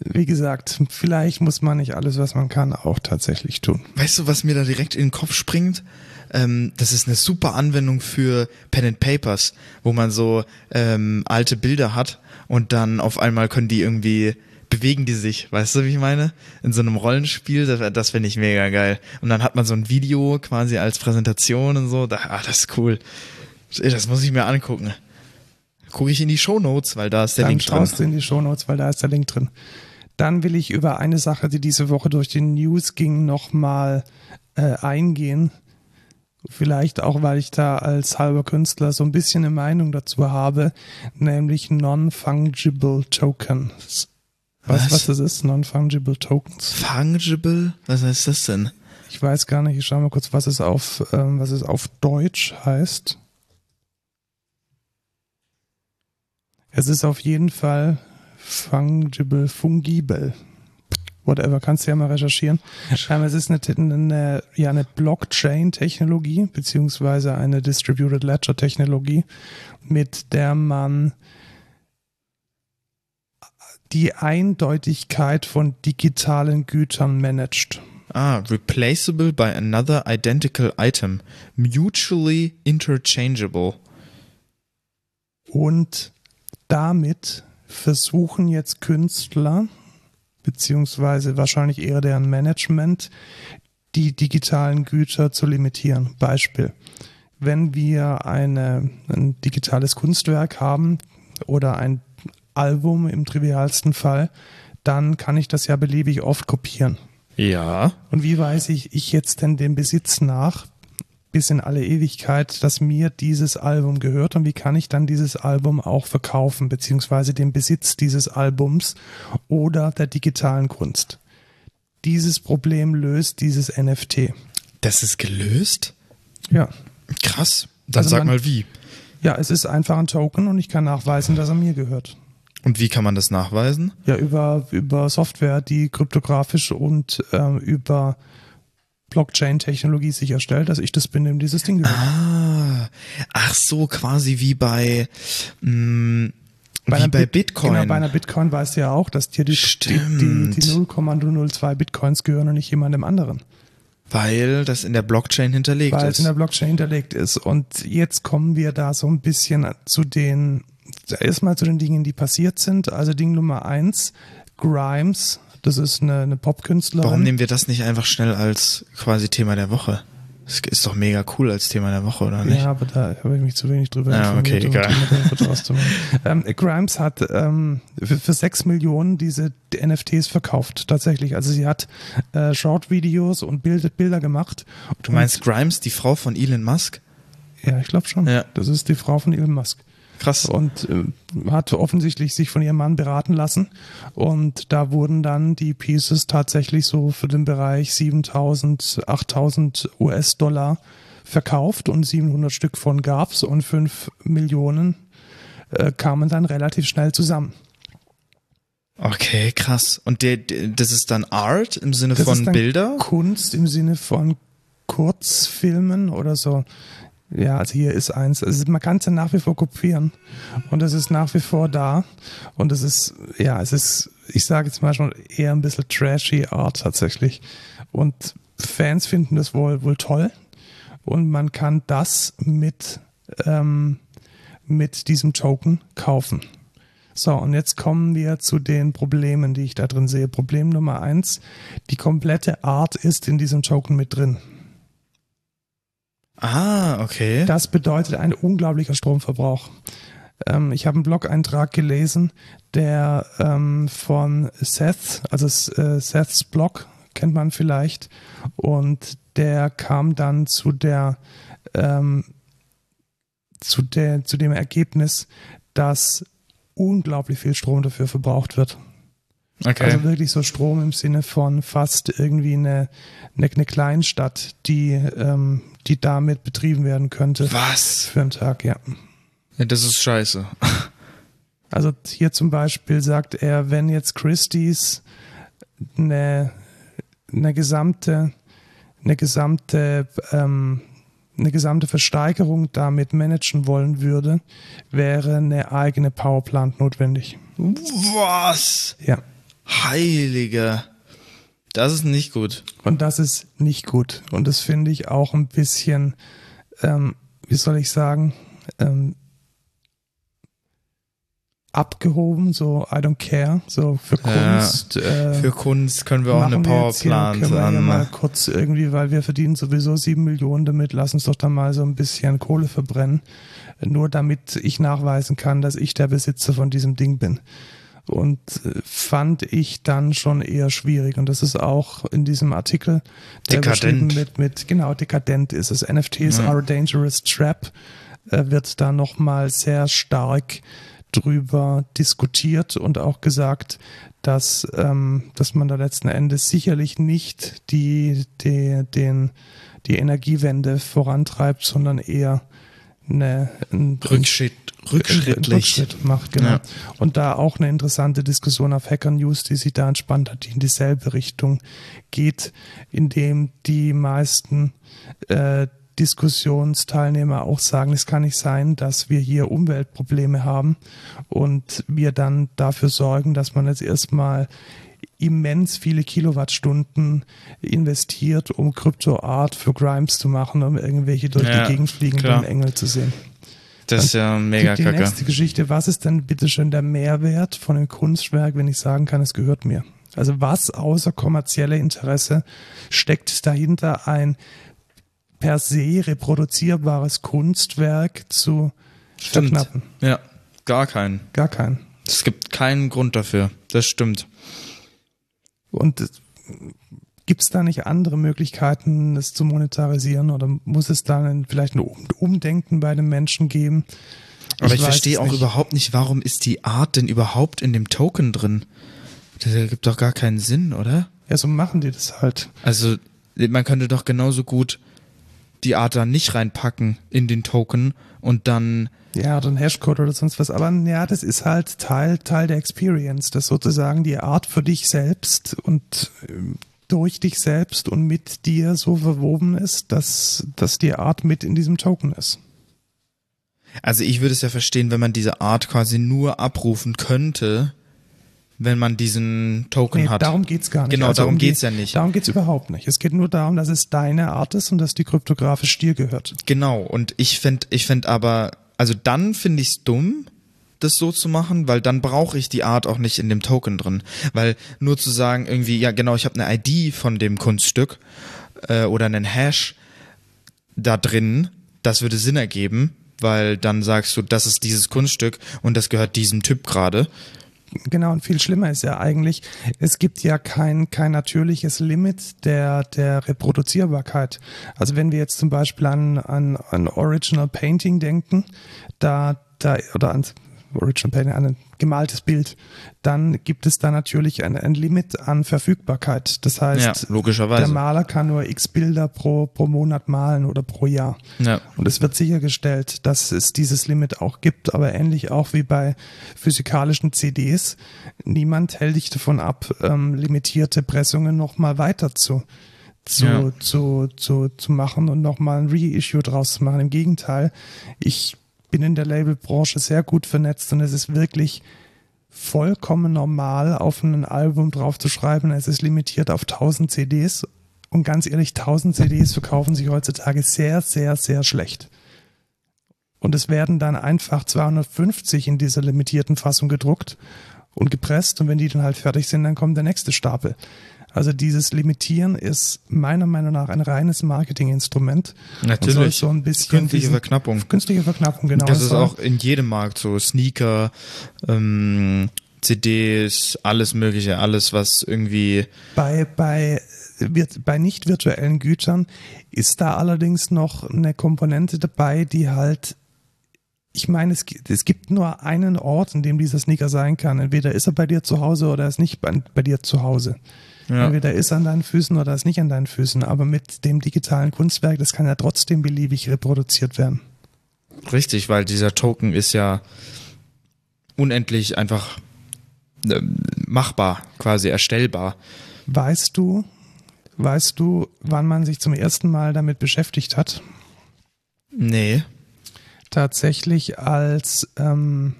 Wie gesagt, vielleicht muss man nicht alles, was man kann, auch tatsächlich tun. Weißt du, was mir da direkt in den Kopf springt? Ähm, das ist eine super Anwendung für Pen and Papers, wo man so ähm, alte Bilder hat und dann auf einmal können die irgendwie bewegen die sich, weißt du, wie ich meine? In so einem Rollenspiel, das, das finde ich mega geil. Und dann hat man so ein Video quasi als Präsentation und so. Da, ah, das ist cool. Das muss ich mir angucken. Gucke ich in die Show Notes, weil da ist der Dann Link drin. du in die Shownotes, weil da ist der Link drin. Dann will ich über eine Sache, die diese Woche durch die News ging, nochmal äh, eingehen. Vielleicht auch, weil ich da als halber Künstler so ein bisschen eine Meinung dazu habe, nämlich Non-Fungible Tokens. Weißt du, Was? was das ist? Non-Fungible Tokens? Fungible? Was heißt das denn? Ich weiß gar nicht, ich schaue mal kurz, was es auf, ähm, was es auf Deutsch heißt. Es ist auf jeden Fall fungible, fungible. Whatever, kannst du ja mal recherchieren. [laughs] Ähm, es ist eine, eine, ja, eine Blockchain-Technologie, beziehungsweise eine Distributed Ledger-Technologie, mit der man die Eindeutigkeit von digitalen Gütern managt. Ah, replaceable by another identical item. Mutually interchangeable. Und damit versuchen jetzt Künstler, beziehungsweise wahrscheinlich eher deren Management, die digitalen Güter zu limitieren. Beispiel. Wenn wir eine, ein digitales Kunstwerk haben oder ein Album im trivialsten Fall, dann kann ich das ja beliebig oft kopieren. Ja. Und wie weiß ich, ich jetzt denn den Besitz nach bis in alle Ewigkeit, dass mir dieses Album gehört und wie kann ich dann dieses Album auch verkaufen, beziehungsweise den Besitz dieses Albums oder der digitalen Kunst. Dieses Problem löst dieses NFT. Das ist gelöst? Ja. Krass. Dann Also sag man- mal wie. Ja, es ist einfach ein Token und ich kann nachweisen, dass er mir gehört. Und wie kann man das nachweisen? Ja, über, über Software, die kryptografisch und ähm, über Blockchain-Technologie sicherstellt, dass ich das bin, dem dieses Ding gehört. Ah, ach so, quasi wie bei, mh, wie einer bei Bit- Bitcoin. Genau, bei einer Bitcoin weißt du ja auch, dass dir die, die, die, Stimmt. die 0,002 Bitcoins gehören und nicht jemandem anderen. weil das in der Blockchain hinterlegt Weil es ist. in der Blockchain hinterlegt ist. Und jetzt kommen wir da so ein bisschen zu den, erstmal zu den Dingen, die passiert sind. Also Ding Nummer eins, Grimes, das ist eine, eine Popkünstlerin. Warum nehmen wir das nicht einfach schnell als quasi Thema der Woche? Das ist doch mega cool als Thema der Woche, oder nicht? Ja, aber da habe ich mich zu wenig drüber Ja, okay, informiert, um egal. [laughs] ähm, Grimes hat ähm, für, für 6 Millionen diese NFTs verkauft, tatsächlich. Also sie hat äh, Short-Videos und Bild, Bilder gemacht. Du meinst Grimes, die Frau von Elon Musk? Ja, ich glaube schon. Ja. Das ist die Frau von Elon Musk. Krass. Und äh, hat offensichtlich sich von ihrem Mann beraten lassen. Und da wurden dann die Pieces tatsächlich so für den Bereich 7000, 8000 US-Dollar verkauft und 700 Stück von gab's und 5 Millionen äh, kamen dann relativ schnell zusammen. Okay, krass. Und der, der, das ist dann Art im Sinne Das von Bilder? Kunst im Sinne von Kurzfilmen oder so. Ja, also hier ist eins. Also man kann es ja nach wie vor kopieren und es ist nach wie vor da und es ist, ja, es ist, ich sage jetzt mal schon eher ein bisschen trashy Art tatsächlich und Fans finden das wohl, wohl toll und man kann das mit, ähm, mit diesem Token kaufen. So, und jetzt kommen wir zu den Problemen, die ich da drin sehe. Problem Nummer eins, die komplette Art ist in diesem Token mit drin. Ah, okay. Das bedeutet ein unglaublicher Stromverbrauch. Ähm, ich habe einen Blog-Eintrag gelesen, der ähm, von Seth, also äh, Seths Blog kennt man vielleicht, und der kam dann zu der ähm, zu der zu dem Ergebnis, dass unglaublich viel Strom dafür verbraucht wird. Okay. Also wirklich so Strom im Sinne von fast irgendwie eine, eine, eine Kleinstadt, die, ähm, die damit betrieben werden könnte Was? für einen Tag, ja. Ja, das ist scheiße. [laughs] Also hier zum Beispiel sagt er, wenn jetzt Christie's eine, eine gesamte, eine gesamte, ähm, eine gesamte Versteigerung damit managen wollen würde, wäre eine eigene Powerplant notwendig. Was? Ja. Heiliger. Das ist nicht gut. Und das ist nicht gut. Und das finde ich auch ein bisschen, ähm, wie soll ich sagen, ähm, abgehoben, so I don't care, so für Kunst. Ja, äh, für Kunst können wir auch eine Powerplant an. Ja mal kurz irgendwie, weil wir verdienen sowieso sieben Millionen damit, lass uns doch da mal so ein bisschen Kohle verbrennen, nur damit ich nachweisen kann, dass ich der Besitzer von diesem Ding bin. Und äh, fand ich dann schon eher schwierig. Und das ist auch in diesem Artikel, der dekadent. mit, mit, genau, dekadent ist es. NFTs ja. are a dangerous trap, äh, wird da nochmal sehr stark drüber diskutiert und auch gesagt, dass, ähm, dass man da letzten Endes sicherlich nicht die, die, den, die Energiewende vorantreibt, sondern eher eine, ein, Rückschritt, rückschrittlich Rückschritt macht. Genau. Ja. Und da auch eine interessante Diskussion auf Hacker News, die sich da entspannt hat, die in dieselbe Richtung geht, indem die meisten äh, Diskussionsteilnehmer auch sagen, es kann nicht sein, dass wir hier Umweltprobleme haben und wir dann dafür sorgen, dass man jetzt erstmal immens viele Kilowattstunden investiert, um Kryptoart für Grimes zu machen, um irgendwelche durch ja, die Gegend fliegenden Engel zu sehen. Das ist ja mega die kacke. Die nächste Geschichte, was ist denn bitteschön der Mehrwert von einem Kunstwerk, wenn ich sagen kann, es gehört mir? Also was außer kommerzielle Interesse steckt dahinter ein per se reproduzierbares Kunstwerk zu stimmt. verknappen. Ja, gar keinen. Gar keinen. Es gibt keinen Grund dafür. Das stimmt. Und gibt es da nicht andere Möglichkeiten, es zu monetarisieren oder muss es da vielleicht ein Umdenken bei den Menschen geben? Aber ich, ich verstehe auch nicht. überhaupt nicht, warum ist die Art denn überhaupt in dem Token drin? Das ergibt doch gar keinen Sinn, oder? Ja, so machen die das halt. Also, man könnte doch genauso gut die Art dann nicht reinpacken in den Token und dann ja, oder ein Hashcode oder sonst was. Aber ja, das ist halt Teil, Teil der Experience, dass sozusagen die Art für dich selbst und ähm, durch dich selbst und mit dir so verwoben ist, dass, dass die Art mit in diesem Token ist. Also ich würde es ja verstehen, wenn man diese Art quasi nur abrufen könnte, wenn man diesen Token nee, hat. Darum geht's gar nicht. Genau, also darum um geht's ja nicht. Darum geht's überhaupt nicht. Es geht nur darum, dass es deine Art ist und dass die kryptografisch dir gehört. Genau, und ich finde ich find aber, also dann finde ich's dumm, das so zu machen, weil dann brauche ich die Art auch nicht in dem Token drin. Weil nur zu sagen, irgendwie, ja genau, ich habe eine ID von dem Kunststück äh, oder einen Hash da drin, das würde Sinn ergeben, weil dann sagst du, das ist dieses Kunststück und das gehört diesem Typ gerade. Genau, und viel schlimmer ist ja eigentlich, es gibt ja kein, kein natürliches Limit der, der Reproduzierbarkeit. Also wenn wir jetzt zum Beispiel an, an, an Original Painting denken, da, da, oder an Original Painting, ein gemaltes Bild, dann gibt es da natürlich ein, ein Limit an Verfügbarkeit. Das heißt, ja, logischerweise. der Maler kann nur x Bilder pro, pro Monat malen oder pro Jahr. Ja. Und es wird sichergestellt, dass es dieses Limit auch gibt, aber ähnlich auch wie bei physikalischen CDs. Niemand hält dich davon ab, ähm, limitierte Pressungen nochmal weiter zu zu, ja. zu, zu, zu machen und nochmal ein Reissue draus zu machen. Im Gegenteil, ich bin in der Labelbranche sehr gut vernetzt und es ist wirklich vollkommen normal, auf ein Album drauf zu schreiben, es ist limitiert auf 1000 CDs. Und ganz ehrlich, 1000 CDs verkaufen sich heutzutage sehr, sehr, sehr schlecht. Und es werden dann einfach 250 in dieser limitierten Fassung gedruckt und gepresst. Und wenn die dann halt fertig sind, dann kommt der nächste Stapel. Also dieses Limitieren ist meiner Meinung nach ein reines Marketinginstrument. Natürlich. so ein bisschen künstliche diesen, Verknappung. Künstliche Verknappung, genau. Das ist auch in jedem Markt so. Sneaker, ähm, CDs, alles Mögliche, alles, was irgendwie. Bei, bei, bei nicht virtuellen Gütern ist da allerdings noch eine Komponente dabei, die halt ich meine, es, es, gibt nur einen Ort, in dem dieser Sneaker sein kann. Entweder ist er bei dir zu Hause oder er ist nicht bei, bei dir zu Hause. Ja. Entweder ist an deinen Füßen oder ist nicht an deinen Füßen. Aber mit dem digitalen Kunstwerk, das kann ja trotzdem beliebig reproduziert werden. Richtig, weil dieser Token ist ja unendlich einfach äh, machbar, quasi erstellbar. Weißt du, weißt du, wann man sich zum ersten Mal damit beschäftigt hat? Nee. Tatsächlich als ähm,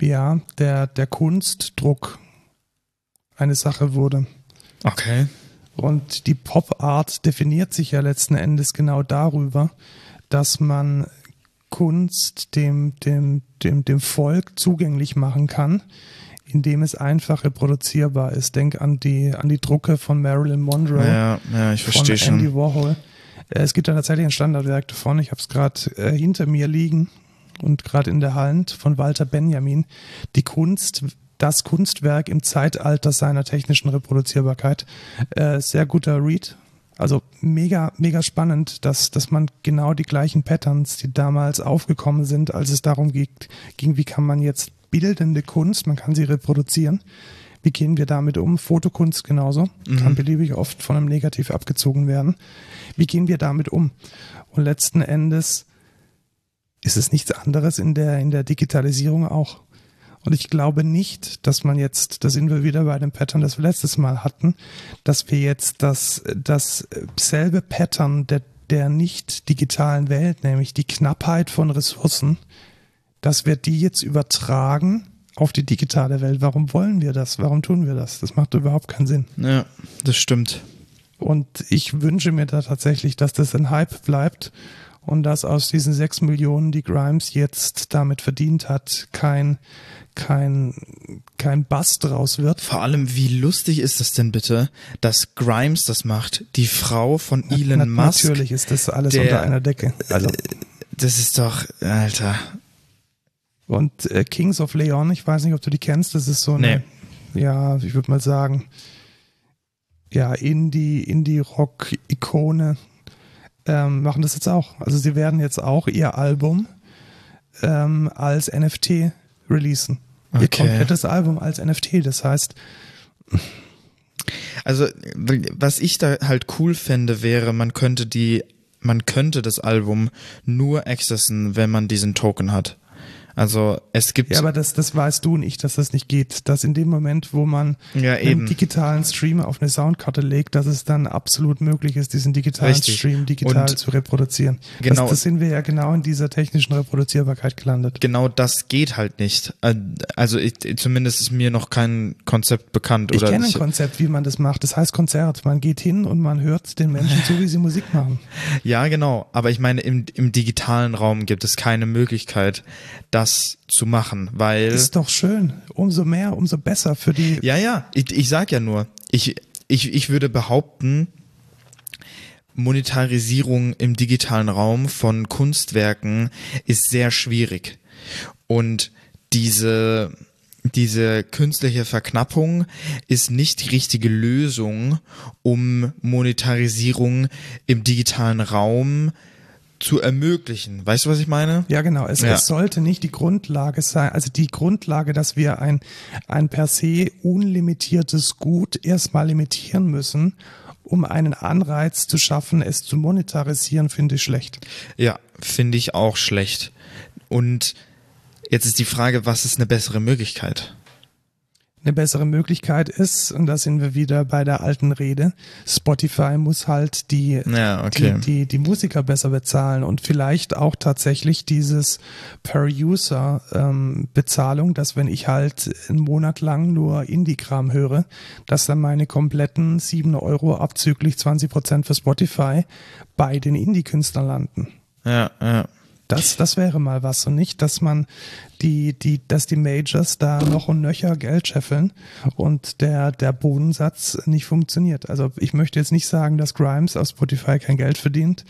ja, der, der Kunstdruck eine Sache wurde. Okay. Und die Pop Art definiert sich ja letzten Endes genau darüber, dass man Kunst dem, dem, dem, dem Volk zugänglich machen kann, indem es einfach reproduzierbar ist. Denk an die, an die Drucke von Marilyn Monroe. Ja, ja, ich verstehe schon. Andy Warhol. Äh, es gibt da tatsächlich ein Standardwerk davon. Ich habe es gerade äh, hinter mir liegen und gerade in der Hand von Walter Benjamin. Die Kunst, das Kunstwerk im Zeitalter seiner technischen Reproduzierbarkeit. Äh, sehr guter Read also mega, mega spannend, dass, dass man genau die gleichen Patterns, die damals aufgekommen sind, als es darum ging, ging, wie kann man jetzt bildende Kunst, man kann sie reproduzieren. Wie gehen wir damit um? Fotokunst genauso, mhm. kann beliebig oft von einem Negativ abgezogen werden. Wie gehen wir damit um? Und letzten Endes ist es nichts anderes in der, in der Digitalisierung auch. Und ich glaube nicht, dass man jetzt, da sind wir wieder bei dem Pattern, das wir letztes Mal hatten, dass wir jetzt das, dasselbe Pattern der, der nicht digitalen Welt, nämlich die Knappheit von Ressourcen, dass wir die jetzt übertragen auf die digitale Welt. Warum wollen wir das? Warum tun wir das? Das macht überhaupt keinen Sinn. Ja, das stimmt. Und ich wünsche mir da tatsächlich, dass das ein Hype bleibt und dass aus diesen sechs Millionen, die Grimes jetzt damit verdient hat, kein, kein, kein Bass draus wird. Vor allem, wie lustig ist das denn bitte, dass Grimes das macht, die Frau von Elon Na, Musk. Natürlich ist das alles der, unter einer Decke. Also. Das ist doch, Alter. Und äh, Kings of Leon, ich weiß nicht, ob du die kennst, das ist so eine, nee. ja, ich würde mal sagen, ja, Indie, Indie-Rock-Ikone, ähm, machen das jetzt auch. Also sie werden jetzt auch ihr Album ähm, als NFT releasen. Okay. Ihr komplettes Album als NFT. Das heißt. Also, was ich da halt cool fände, wäre, man könnte die, man könnte das Album nur accessen, wenn man diesen Token hat. Also es gibt. Ja, aber das, das weißt du nicht, dass das nicht geht. Dass in dem Moment, wo man ja, einen digitalen Stream auf eine Soundkarte legt, dass es dann absolut möglich ist, diesen digitalen Richtig. Stream digital Und zu reproduzieren. Genau. Das, das sind wir ja genau in dieser technischen Reproduzierbarkeit gelandet. Genau das geht halt nicht. Also ich, zumindest ist mir noch kein Konzept bekannt. Ich kenne ein Konzept, wie man das macht. Das heißt Konzert. Man geht hin und man hört den Menschen zu, wie sie Musik machen. [laughs] Ja, genau. Aber ich meine, im, im digitalen Raum gibt es keine Möglichkeit, dass das zu machen, weil. Ist doch schön. Umso mehr, umso besser für die. Ja, ja. Ich, ich sag ja nur, ich, ich, ich würde behaupten, Monetarisierung im digitalen Raum von Kunstwerken ist sehr schwierig. Und diese, diese künstliche Verknappung ist nicht die richtige Lösung, um Monetarisierung im digitalen Raum zu ermöglichen. Weißt du, was ich meine? Ja, genau. Es, ja. es, sollte nicht die Grundlage sein, also die Grundlage, dass wir ein, ein per se unlimitiertes Gut erstmal limitieren müssen, um einen Anreiz zu schaffen, es zu monetarisieren, finde ich schlecht. Ja, finde ich auch schlecht. Und jetzt ist die Frage, was ist eine bessere Möglichkeit? Eine bessere Möglichkeit ist, und da sind wir wieder bei der alten Rede, Spotify muss halt die, ja, okay. die, die, die, Musiker besser bezahlen und vielleicht auch tatsächlich dieses Per-User-Bezahlung, ähm, dass wenn ich halt einen Monat lang nur Indie-Kram höre, dass dann meine kompletten 7 Euro abzüglich 20 Prozent für Spotify bei den Indie-Künstlern landen. Ja, ja. Das, das wäre mal was und nicht, dass man die, die, dass die Majors da noch und nöcher Geld scheffeln und der, der Bodensatz nicht funktioniert. Also ich möchte jetzt nicht sagen, dass Grimes auf Spotify kein Geld verdient.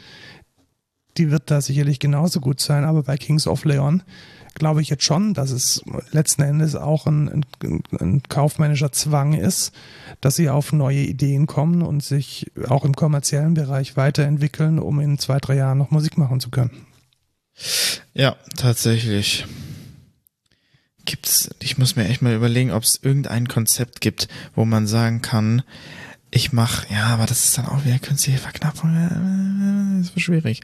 Die wird da sicherlich genauso gut sein, aber bei Kings of Leon glaube ich jetzt schon, dass es letzten Endes auch ein, ein, ein kaufmännischer Zwang ist, dass sie auf neue Ideen kommen und sich auch im kommerziellen Bereich weiterentwickeln, um in zwei, drei Jahren noch Musik machen zu können. Ja, tatsächlich. Gibt's, ich muss mir echt mal überlegen, ob es irgendein Konzept gibt, wo man sagen kann, ich mach, ja, aber das ist dann auch wieder künstliche Verknappung. Das ist schwierig.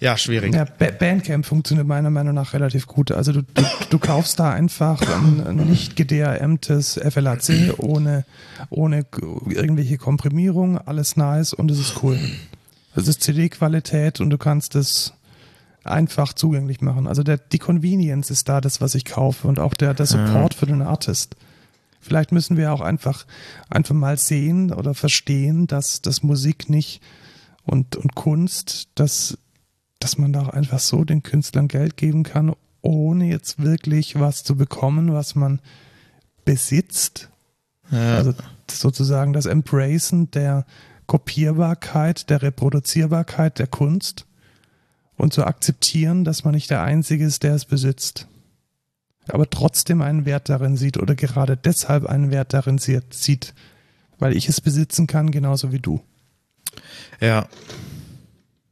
Ja, schwierig. Ja, Bandcamp funktioniert meiner Meinung nach relativ gut. Also du, du, du kaufst da einfach ein, ein nicht gedRMtes FLAC ohne, ohne irgendwelche Komprimierung, alles nice und es ist cool. Es ist CD-Qualität und du kannst es einfach zugänglich machen. Also der, die Convenience ist da, das, was ich kaufe und auch der, der Support ja. für den Artist. Vielleicht müssen wir auch einfach, einfach mal sehen oder verstehen, dass, dass Musik nicht und, und Kunst, dass dass man da auch einfach so den Künstlern Geld geben kann, ohne jetzt wirklich was zu bekommen, was man besitzt. Ja. Also sozusagen das Embracen der Kopierbarkeit, der Reproduzierbarkeit der Kunst und zu akzeptieren, dass man nicht der Einzige ist, der es besitzt. Aber trotzdem einen Wert darin sieht oder gerade deshalb einen Wert darin sieht, weil ich es besitzen kann, genauso wie du. ja.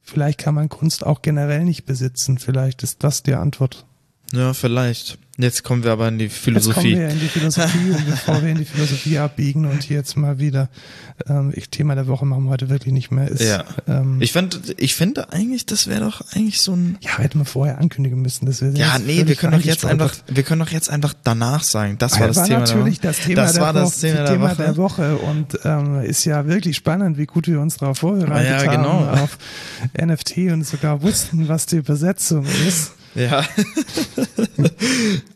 Vielleicht kann man Kunst auch generell nicht besitzen. Vielleicht ist das die Antwort. Ja, vielleicht. Jetzt kommen wir aber in die Jetzt kommen Philosophie. wir in die Philosophie und [laughs] bevor wir in die Philosophie abbiegen und hier jetzt mal wieder ähm, ich, Thema der Woche machen wir heute wirklich nicht mehr ist. Ja. Ähm, Ich fand, ich finde eigentlich, das wäre doch eigentlich so ein. ja, hätten wir vorher ankündigen müssen. Das wäre Ja, nee, wir können doch jetzt einfach, wir können doch jetzt einfach danach sagen. Das war Ah, das war Thema. natürlich der das Woche. Thema, das der, war Woche, das Thema, der, Thema der Woche und ähm, ist ja wirklich spannend, wie gut wir uns darauf vorbereitet Ja, genau. haben auf NFT und sogar wussten, was die Übersetzung ist. Ja. [laughs]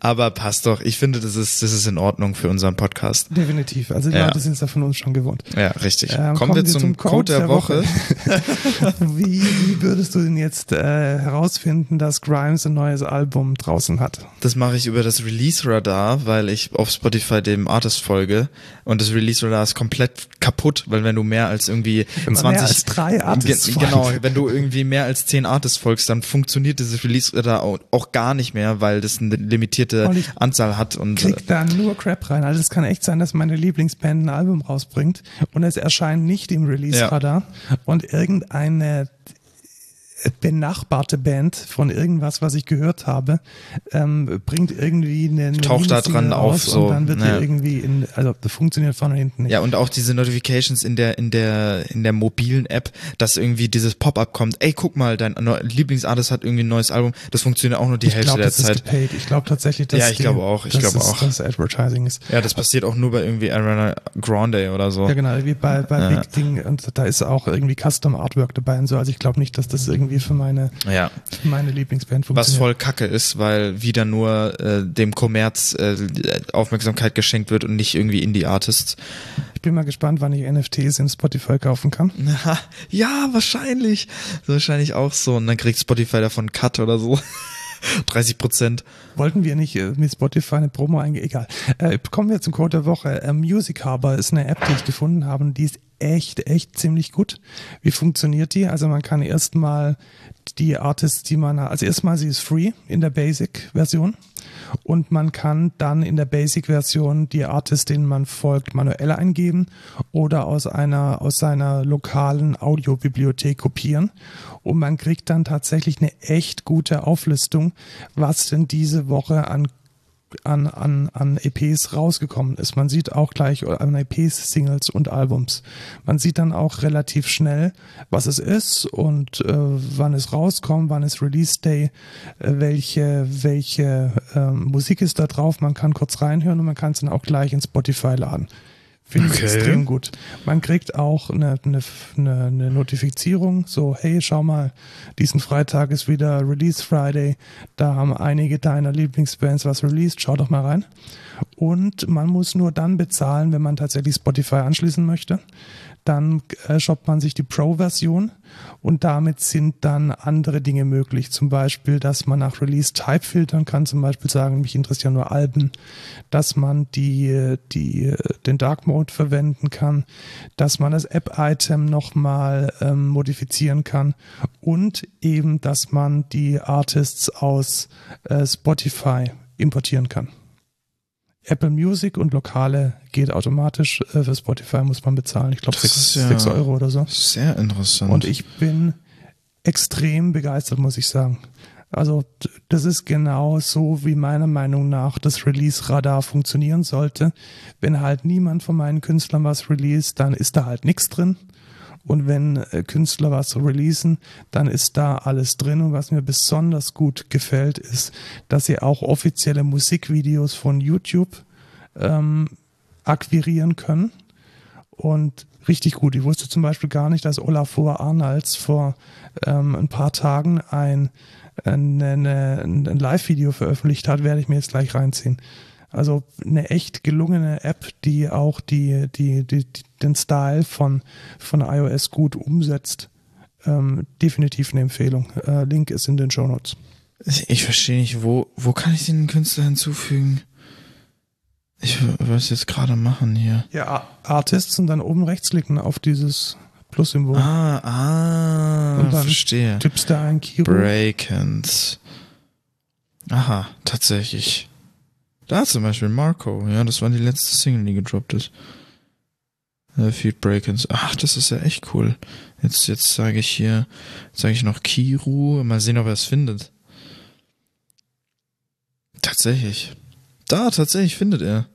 Aber passt doch. Ich finde, das ist, das ist in Ordnung für unseren Podcast. Definitiv. Also die Ja. Leute sind es ja von uns schon gewohnt. Ja, richtig. Ähm, kommen, wir zum, Code der, Woche. [laughs] wie, wie würdest du denn jetzt äh, herausfinden, dass Grimes ein neues Album draußen hat? Das mache ich über das Release Radar, weil ich auf Spotify dem Artist folge und das Release Radar ist komplett kaputt, weil wenn du mehr als irgendwie Wenn man 20 mehr als drei Artists Ge- genau, wenn du irgendwie mehr als 10 Artists folgst, dann funktioniert dieses Release Radar auch, auch gar nicht mehr, weil das eine limitierte Ich Anzahl hat und äh, Krieg da nur Crap rein. Also es kann echt sein, dass meine Lieblingsband ein Album rausbringt und es erscheint nicht im Release-Radar und irgendeine benachbarte Band von irgendwas, was ich gehört habe, ähm, bringt irgendwie eine, eine Taucht da dran auf, so, und dann wird ja. irgendwie in, also das funktioniert vorne hinten nicht. Ja, und auch diese Notifications in der, in der, in der mobilen App, dass irgendwie dieses Pop-up kommt, ey, guck mal, dein Lieblingsartist hat irgendwie ein neues Album. Das funktioniert auch nur die ich Hälfte glaube, der das ist Zeit. gepaid. Ich glaube tatsächlich, dass Ja, ich glaube auch. Ich glaube auch. dass Advertising ist. Ja, das passiert auch nur bei irgendwie Ariana Grande oder so. Ja, genau, wie bei, bei Ja. Big Ding und da ist auch irgendwie Custom Artwork dabei und so. Also ich glaube nicht, dass das irgendwie für meine, Ja. für meine Lieblingsband Was funktioniert. voll kacke ist, weil wieder nur äh, dem Kommerz äh, Aufmerksamkeit geschenkt wird und nicht irgendwie Indie-Artists. Ich bin mal gespannt, wann ich NFTs im Spotify kaufen kann. [laughs] Ja, wahrscheinlich. Wahrscheinlich auch so. Und dann kriegt Spotify davon Cut oder so. [laughs] 30 Prozent. Wollten wir nicht äh, mit Spotify eine Promo eingehen? Egal. Äh, kommen wir zum Code der Woche. Äh, Music Harbor ist eine App, die ich gefunden habe die ist echt, echt ziemlich gut. Wie funktioniert die? Also man kann erstmal die Artists, die man, also erstmal sie ist free in der Basic-Version und man kann dann in der Basic-Version die Artists, denen man folgt, manuell eingeben oder aus einer, aus seiner lokalen Audiobibliothek kopieren und man kriegt dann tatsächlich eine echt gute Auflistung, was denn diese Woche an an, an, an EPs rausgekommen ist. Man sieht auch gleich an EPs, Singles und Albums. Man sieht dann auch relativ schnell, was es ist und äh, wann es rauskommt, wann ist Release Day, äh, welche, welche ähm, Musik ist da drauf. Man kann kurz reinhören und man kann es dann auch gleich in Spotify laden. Finde ich Okay. extrem gut. Man kriegt auch eine, eine, eine Notifizierung, so, hey, schau mal, diesen Freitag ist wieder Release Friday, da haben einige deiner Lieblingsbands was released, schau doch mal rein. Und man muss nur dann bezahlen, wenn man tatsächlich Spotify anschließen möchte. Dann äh, shoppt man sich die Pro-Version und damit sind dann andere Dinge möglich. Zum Beispiel, dass man nach Release-Type filtern kann, zum Beispiel sagen, mich interessieren nur Alben, dass man die, die, den Dark Mode verwenden kann, dass man das App-Item nochmal ähm, modifizieren kann und eben, dass man die Artists aus äh, Spotify importieren kann. Apple Music und lokale geht automatisch. Äh, für Spotify muss man bezahlen. Ich glaube, Das 6, ist ja- Euro oder so. Sehr interessant. Und ich bin extrem begeistert, muss ich sagen. Also das ist genau so, wie meiner Meinung nach das Release-Radar funktionieren sollte. Wenn halt niemand von meinen Künstlern was release, dann ist da halt nichts drin. Und wenn äh, Künstler was releasen, dann ist da alles drin. Und was mir besonders gut gefällt, ist, dass sie auch offizielle Musikvideos von YouTube ähm, akquirieren können. Und richtig gut. Ich wusste zum Beispiel gar nicht, dass Olafur Arnalds vor ähm, ein paar Tagen ein, eine, ein Live-Video veröffentlicht hat, werde ich mir jetzt gleich reinziehen. Also eine echt gelungene App, die auch die, die, die, die, den Style von, von iOS gut umsetzt. ähm, definitiv eine Empfehlung. Äh, Link ist in den Show Notes. Ich verstehe nicht, wo, wo kann ich den Künstler hinzufügen? Ich es jetzt gerade machen hier. Ja, Artists und dann oben rechts klicken auf dieses Plus-Symbol. Ah, ah, Und dann verstehe. Tippst da ein Kiro. Breakens. Aha, tatsächlich. Da zum Beispiel Marco. Ja, das war die letzte Single, die gedroppt ist. Äh, Feed Breakens. Ach, das ist ja echt cool. Jetzt, jetzt sage ich hier, sage ich noch Kiru. Mal sehen, ob er es findet. Tatsächlich. Da, tatsächlich findet er.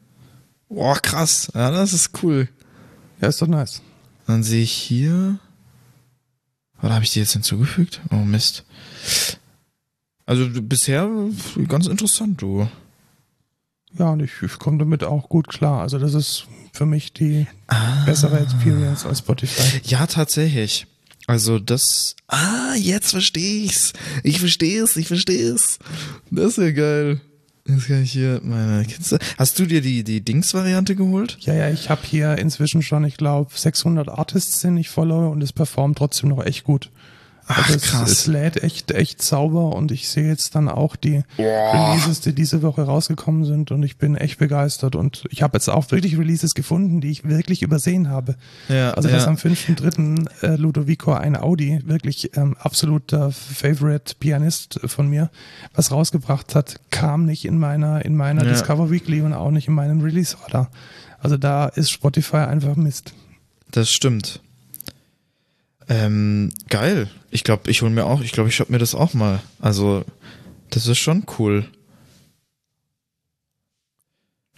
Boah, krass. Ja, das ist cool. Ja, ist doch nice. Dann sehe ich hier. Oder habe ich die jetzt hinzugefügt? Oh Mist. Also bisher ganz interessant, du. Ja, und ich, ich komme damit auch gut klar. Also das ist für mich die Ah. bessere Experience als Spotify. Ja, tatsächlich. Also das. Ah, jetzt verstehe ich's. Ich verstehe es, ich verstehe es. Das ist ja geil. Jetzt kann ich hier meine Kiste. Hast du dir die, die Dings-Variante geholt? Ja, ja, ich habe hier inzwischen schon, ich glaube, 600 Artists, den ich followe und es performt trotzdem noch echt gut. Ach, Also es, krass. es lädt echt, echt sauber und ich sehe jetzt dann auch die Releases, die diese Woche rausgekommen sind und ich bin echt begeistert und ich habe jetzt auch wirklich Releases gefunden, die ich wirklich übersehen habe. Ja, Also ja. dass am 5.3. Äh, Ludovico ein Audi, wirklich ähm, absoluter Favorite Pianist von mir, was rausgebracht hat, kam nicht in meiner, in meiner Ja. Discover Weekly und auch nicht in meinem Release Order. Also da ist Spotify einfach Mist. Das stimmt. Ähm, geil. Ich glaube, ich hol mir auch, ich glaube, ich shop mir das auch mal. Also, das ist schon cool.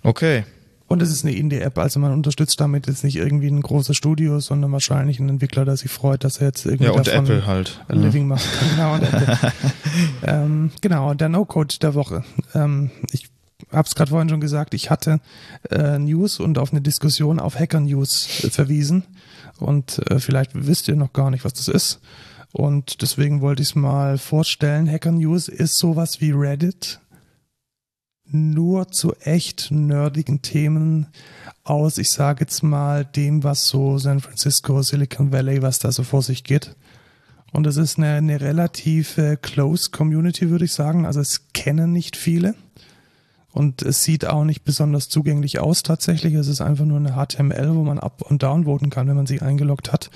Okay. Und es ist eine Indie-App, also man unterstützt damit jetzt nicht irgendwie ein großes Studio, sondern wahrscheinlich einen Entwickler, der sich freut, dass er jetzt irgendwie Ja, und davon Apple halt. ein Living machen kann. [laughs] Genau, und Apple. [laughs] ähm, genau, der No-Code der Woche. Ähm, ich habe es gerade vorhin schon gesagt, ich hatte äh, News und auf eine Diskussion auf Hacker News äh, verwiesen. Und äh, vielleicht wisst ihr noch gar nicht, was das ist. Und deswegen wollte ich es mal vorstellen. Hacker News ist sowas wie Reddit, nur zu echt nerdigen Themen aus, ich sage jetzt mal, dem, was so San Francisco, Silicon Valley, was da so vor sich geht. Und es ist eine, eine relativ close Community, würde ich sagen. Also es kennen nicht viele. Und es sieht auch nicht besonders zugänglich aus tatsächlich. Es ist einfach nur eine HTML, wo man up- und downvoten kann, wenn man sich eingeloggt hat.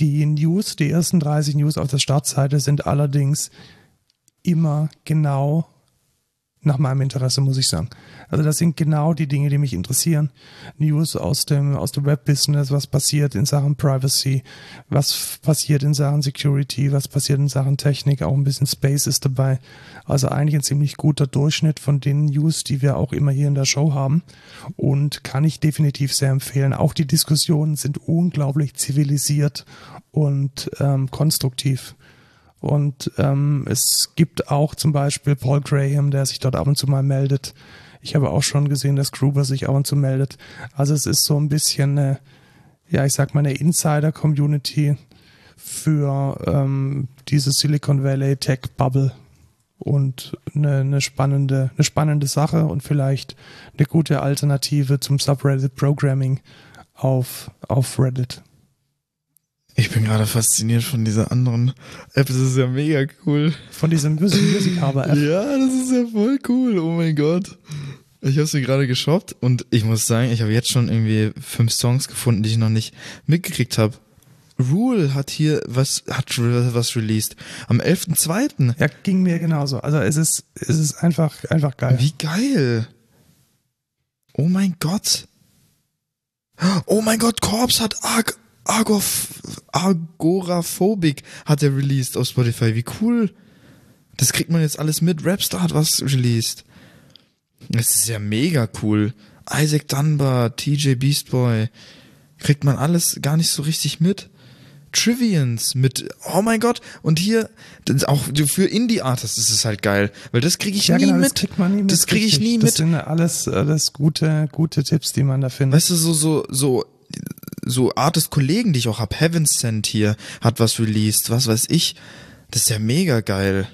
Die News, die ersten 30 News auf der Startseite sind allerdings immer genau nach meinem Interesse, muss ich sagen. Also das sind genau die Dinge, die mich interessieren. News aus dem, aus dem Web-Business, was passiert in Sachen Privacy, was passiert in Sachen Security, was passiert in Sachen Technik, auch ein bisschen Space ist dabei. Also eigentlich ein ziemlich guter Durchschnitt von den News, die wir auch immer hier in der Show haben und kann ich definitiv sehr empfehlen. Auch die Diskussionen sind unglaublich zivilisiert und ähm, konstruktiv. Und ähm, es gibt auch zum Beispiel Paul Graham, der sich dort ab und zu mal meldet. Ich habe auch schon gesehen, dass Gruber sich ab und zu meldet. Also es ist so ein bisschen eine, ja, ich sag mal, eine Insider-Community für ähm, diese Silicon Valley Tech Bubble und eine, eine spannende, eine spannende Sache und vielleicht eine gute Alternative zum Subreddit Programming auf, auf Reddit. Ich bin gerade fasziniert von dieser anderen App. Das ist ja mega cool. Von diesem Music, Harbor App. Ja, das ist ja voll cool. Oh mein Gott. Ich habe sie gerade geshoppt und ich muss sagen, ich habe jetzt schon irgendwie fünf Songs gefunden, die ich noch nicht mitgekriegt habe. Rule hat hier was hat was released am 11.2. Ja, ging mir genauso. Also es ist, es ist einfach, einfach geil. Wie geil. Oh mein Gott. Oh mein Gott, Corpse hat Ag Agof Agoraphobic hat er released auf Spotify. Wie cool. Das kriegt man jetzt alles mit. Rapstar hat was released. Das ist ja mega cool. Isaac Dunbar, TJ Beastboy. Kriegt man alles gar nicht so richtig mit. Trivians mit, oh mein Gott, und hier, das auch für Indie-Artists ist es halt geil, weil das kriege ich ja, nie genau, mit. das kriegt man nie mit. Das kriege ich nie Das mit. sind alles, alles gute, gute Tipps, die man da findet. Weißt du, so, so, so, so Artist-Kollegen, die ich auch hab, Heaven Sent hier, hat was released, was weiß ich. Das ist ja mega geil.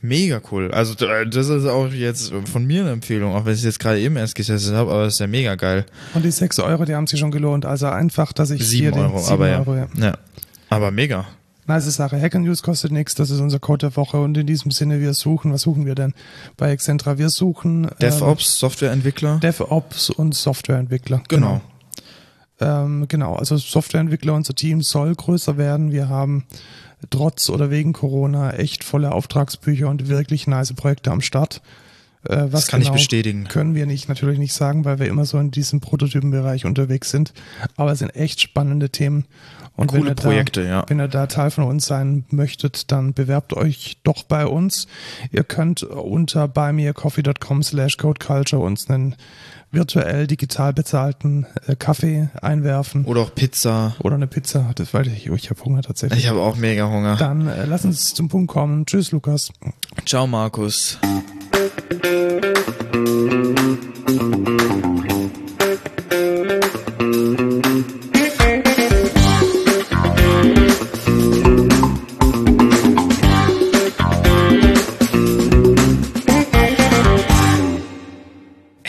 Mega cool. Also das ist auch jetzt von mir eine Empfehlung, auch wenn ich es jetzt gerade eben erst getestet habe, aber das ist ja mega geil. Und die 6 Euro, die haben sich schon gelohnt. Also einfach, dass ich Sieben hier Euro, den 7 aber. Euro, ja. ja. Aber mega. Nice Sache. Hacker News kostet nichts. Das ist unser Code der Woche. Und in diesem Sinne, wir suchen, was suchen wir denn bei Excentra? Wir suchen DevOps, Softwareentwickler. ähm, DevOps und Softwareentwickler. Genau. Ähm, genau, also Softwareentwickler, unser Team soll größer werden. Wir haben trotz oder wegen Corona echt volle Auftragsbücher und wirklich nice Projekte am Start. Äh, was Das kann ich genau bestätigen. Können wir nicht natürlich nicht sagen, weil wir immer so in diesem Prototypenbereich unterwegs sind. Aber es sind echt spannende Themen. Und Coole wenn ihr Projekte, da, ja. Wenn ihr da Teil von uns sein möchtet, dann bewerbt euch doch bei uns. Ihr könnt unter buymeacoffee.com slash codeculture uns einen virtuell digital bezahlten äh, Kaffee einwerfen Oder auch Pizza. oder eine Pizza. Das weiß ich, ich habe Hunger tatsächlich. Ich habe auch mega Hunger. Dann äh, lass uns zum Punkt kommen. Tschüss, Lukas. Ciao, Markus. Ey,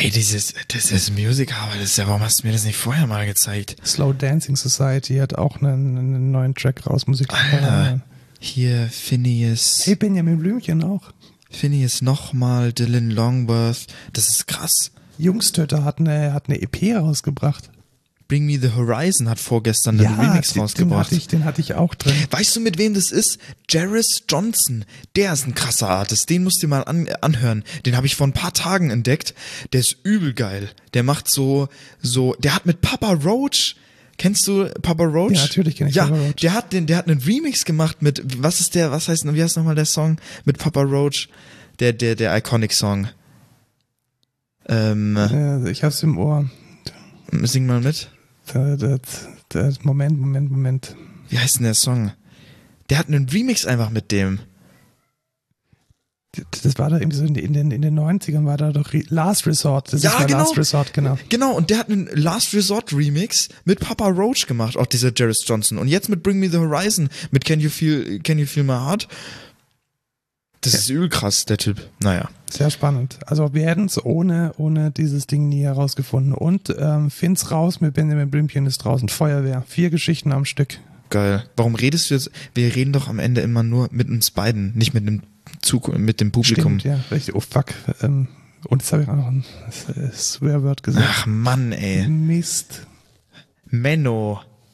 dieses, Music, aber das ist ja, warum hast du mir das nicht vorher mal gezeigt? Slow Dancing Society hat auch einen, einen neuen Track raus, Musik. Alter. Hier, Phineas. Hey, Benjamin Blümchen auch. Phineas nochmal, Dylan Longworth. Das ist krass. Jungstöter hat eine, hat eine EP rausgebracht. Bring Me the Horizon hat vorgestern einen Remix den, den, rausgebracht. hatte ich, den hatte ich auch drin. Weißt du, mit wem das ist? Jarris Johnson. Der ist ein krasser Artist. Den musst du dir mal an, anhören. Den habe ich vor ein paar Tagen entdeckt. Der ist übel geil. Der macht so, so, der hat mit Papa Roach, kennst du Papa Roach? Ja, natürlich kenn ich ja, Papa Roach. Der hat den, der hat einen Remix gemacht mit, was ist der, was heißt, wie heißt nochmal der Song? Mit Papa Roach. Der, der, der Iconic Song. Ähm, Äh, ich hab's im Ohr. sing mal mit. Moment, Moment, Moment. Wie heißt denn der Song? Der hat einen Remix einfach mit dem. Das war da irgendwie so in den, in den, in den 90ern war da doch Re- Last Resort. Das Ja, genau. Last Resort, genau. Genau, und der hat einen Last Resort Remix mit Papa Roach gemacht, auch dieser Jarris Johnson. Und jetzt mit Bring Me the Horizon, mit Can You Feel, Can You Feel My Heart. Das ist übel krass, der Typ. Naja. Sehr spannend. Also wir hätten es ohne, ohne dieses Ding nie herausgefunden. Und ähm, Finns raus mit Benjamin Blümchen ist draußen. Feuerwehr. Vier Geschichten am Stück. Geil. Warum redest du jetzt? Wir reden doch am Ende immer nur mit uns beiden, nicht mit dem Zug, mit dem Publikum. Stimmt, ja. Richtig. Oh fuck. Ähm, und jetzt habe ich auch noch ein äh, Swearword gesagt. Ach Mann, ey. Mist. Menno.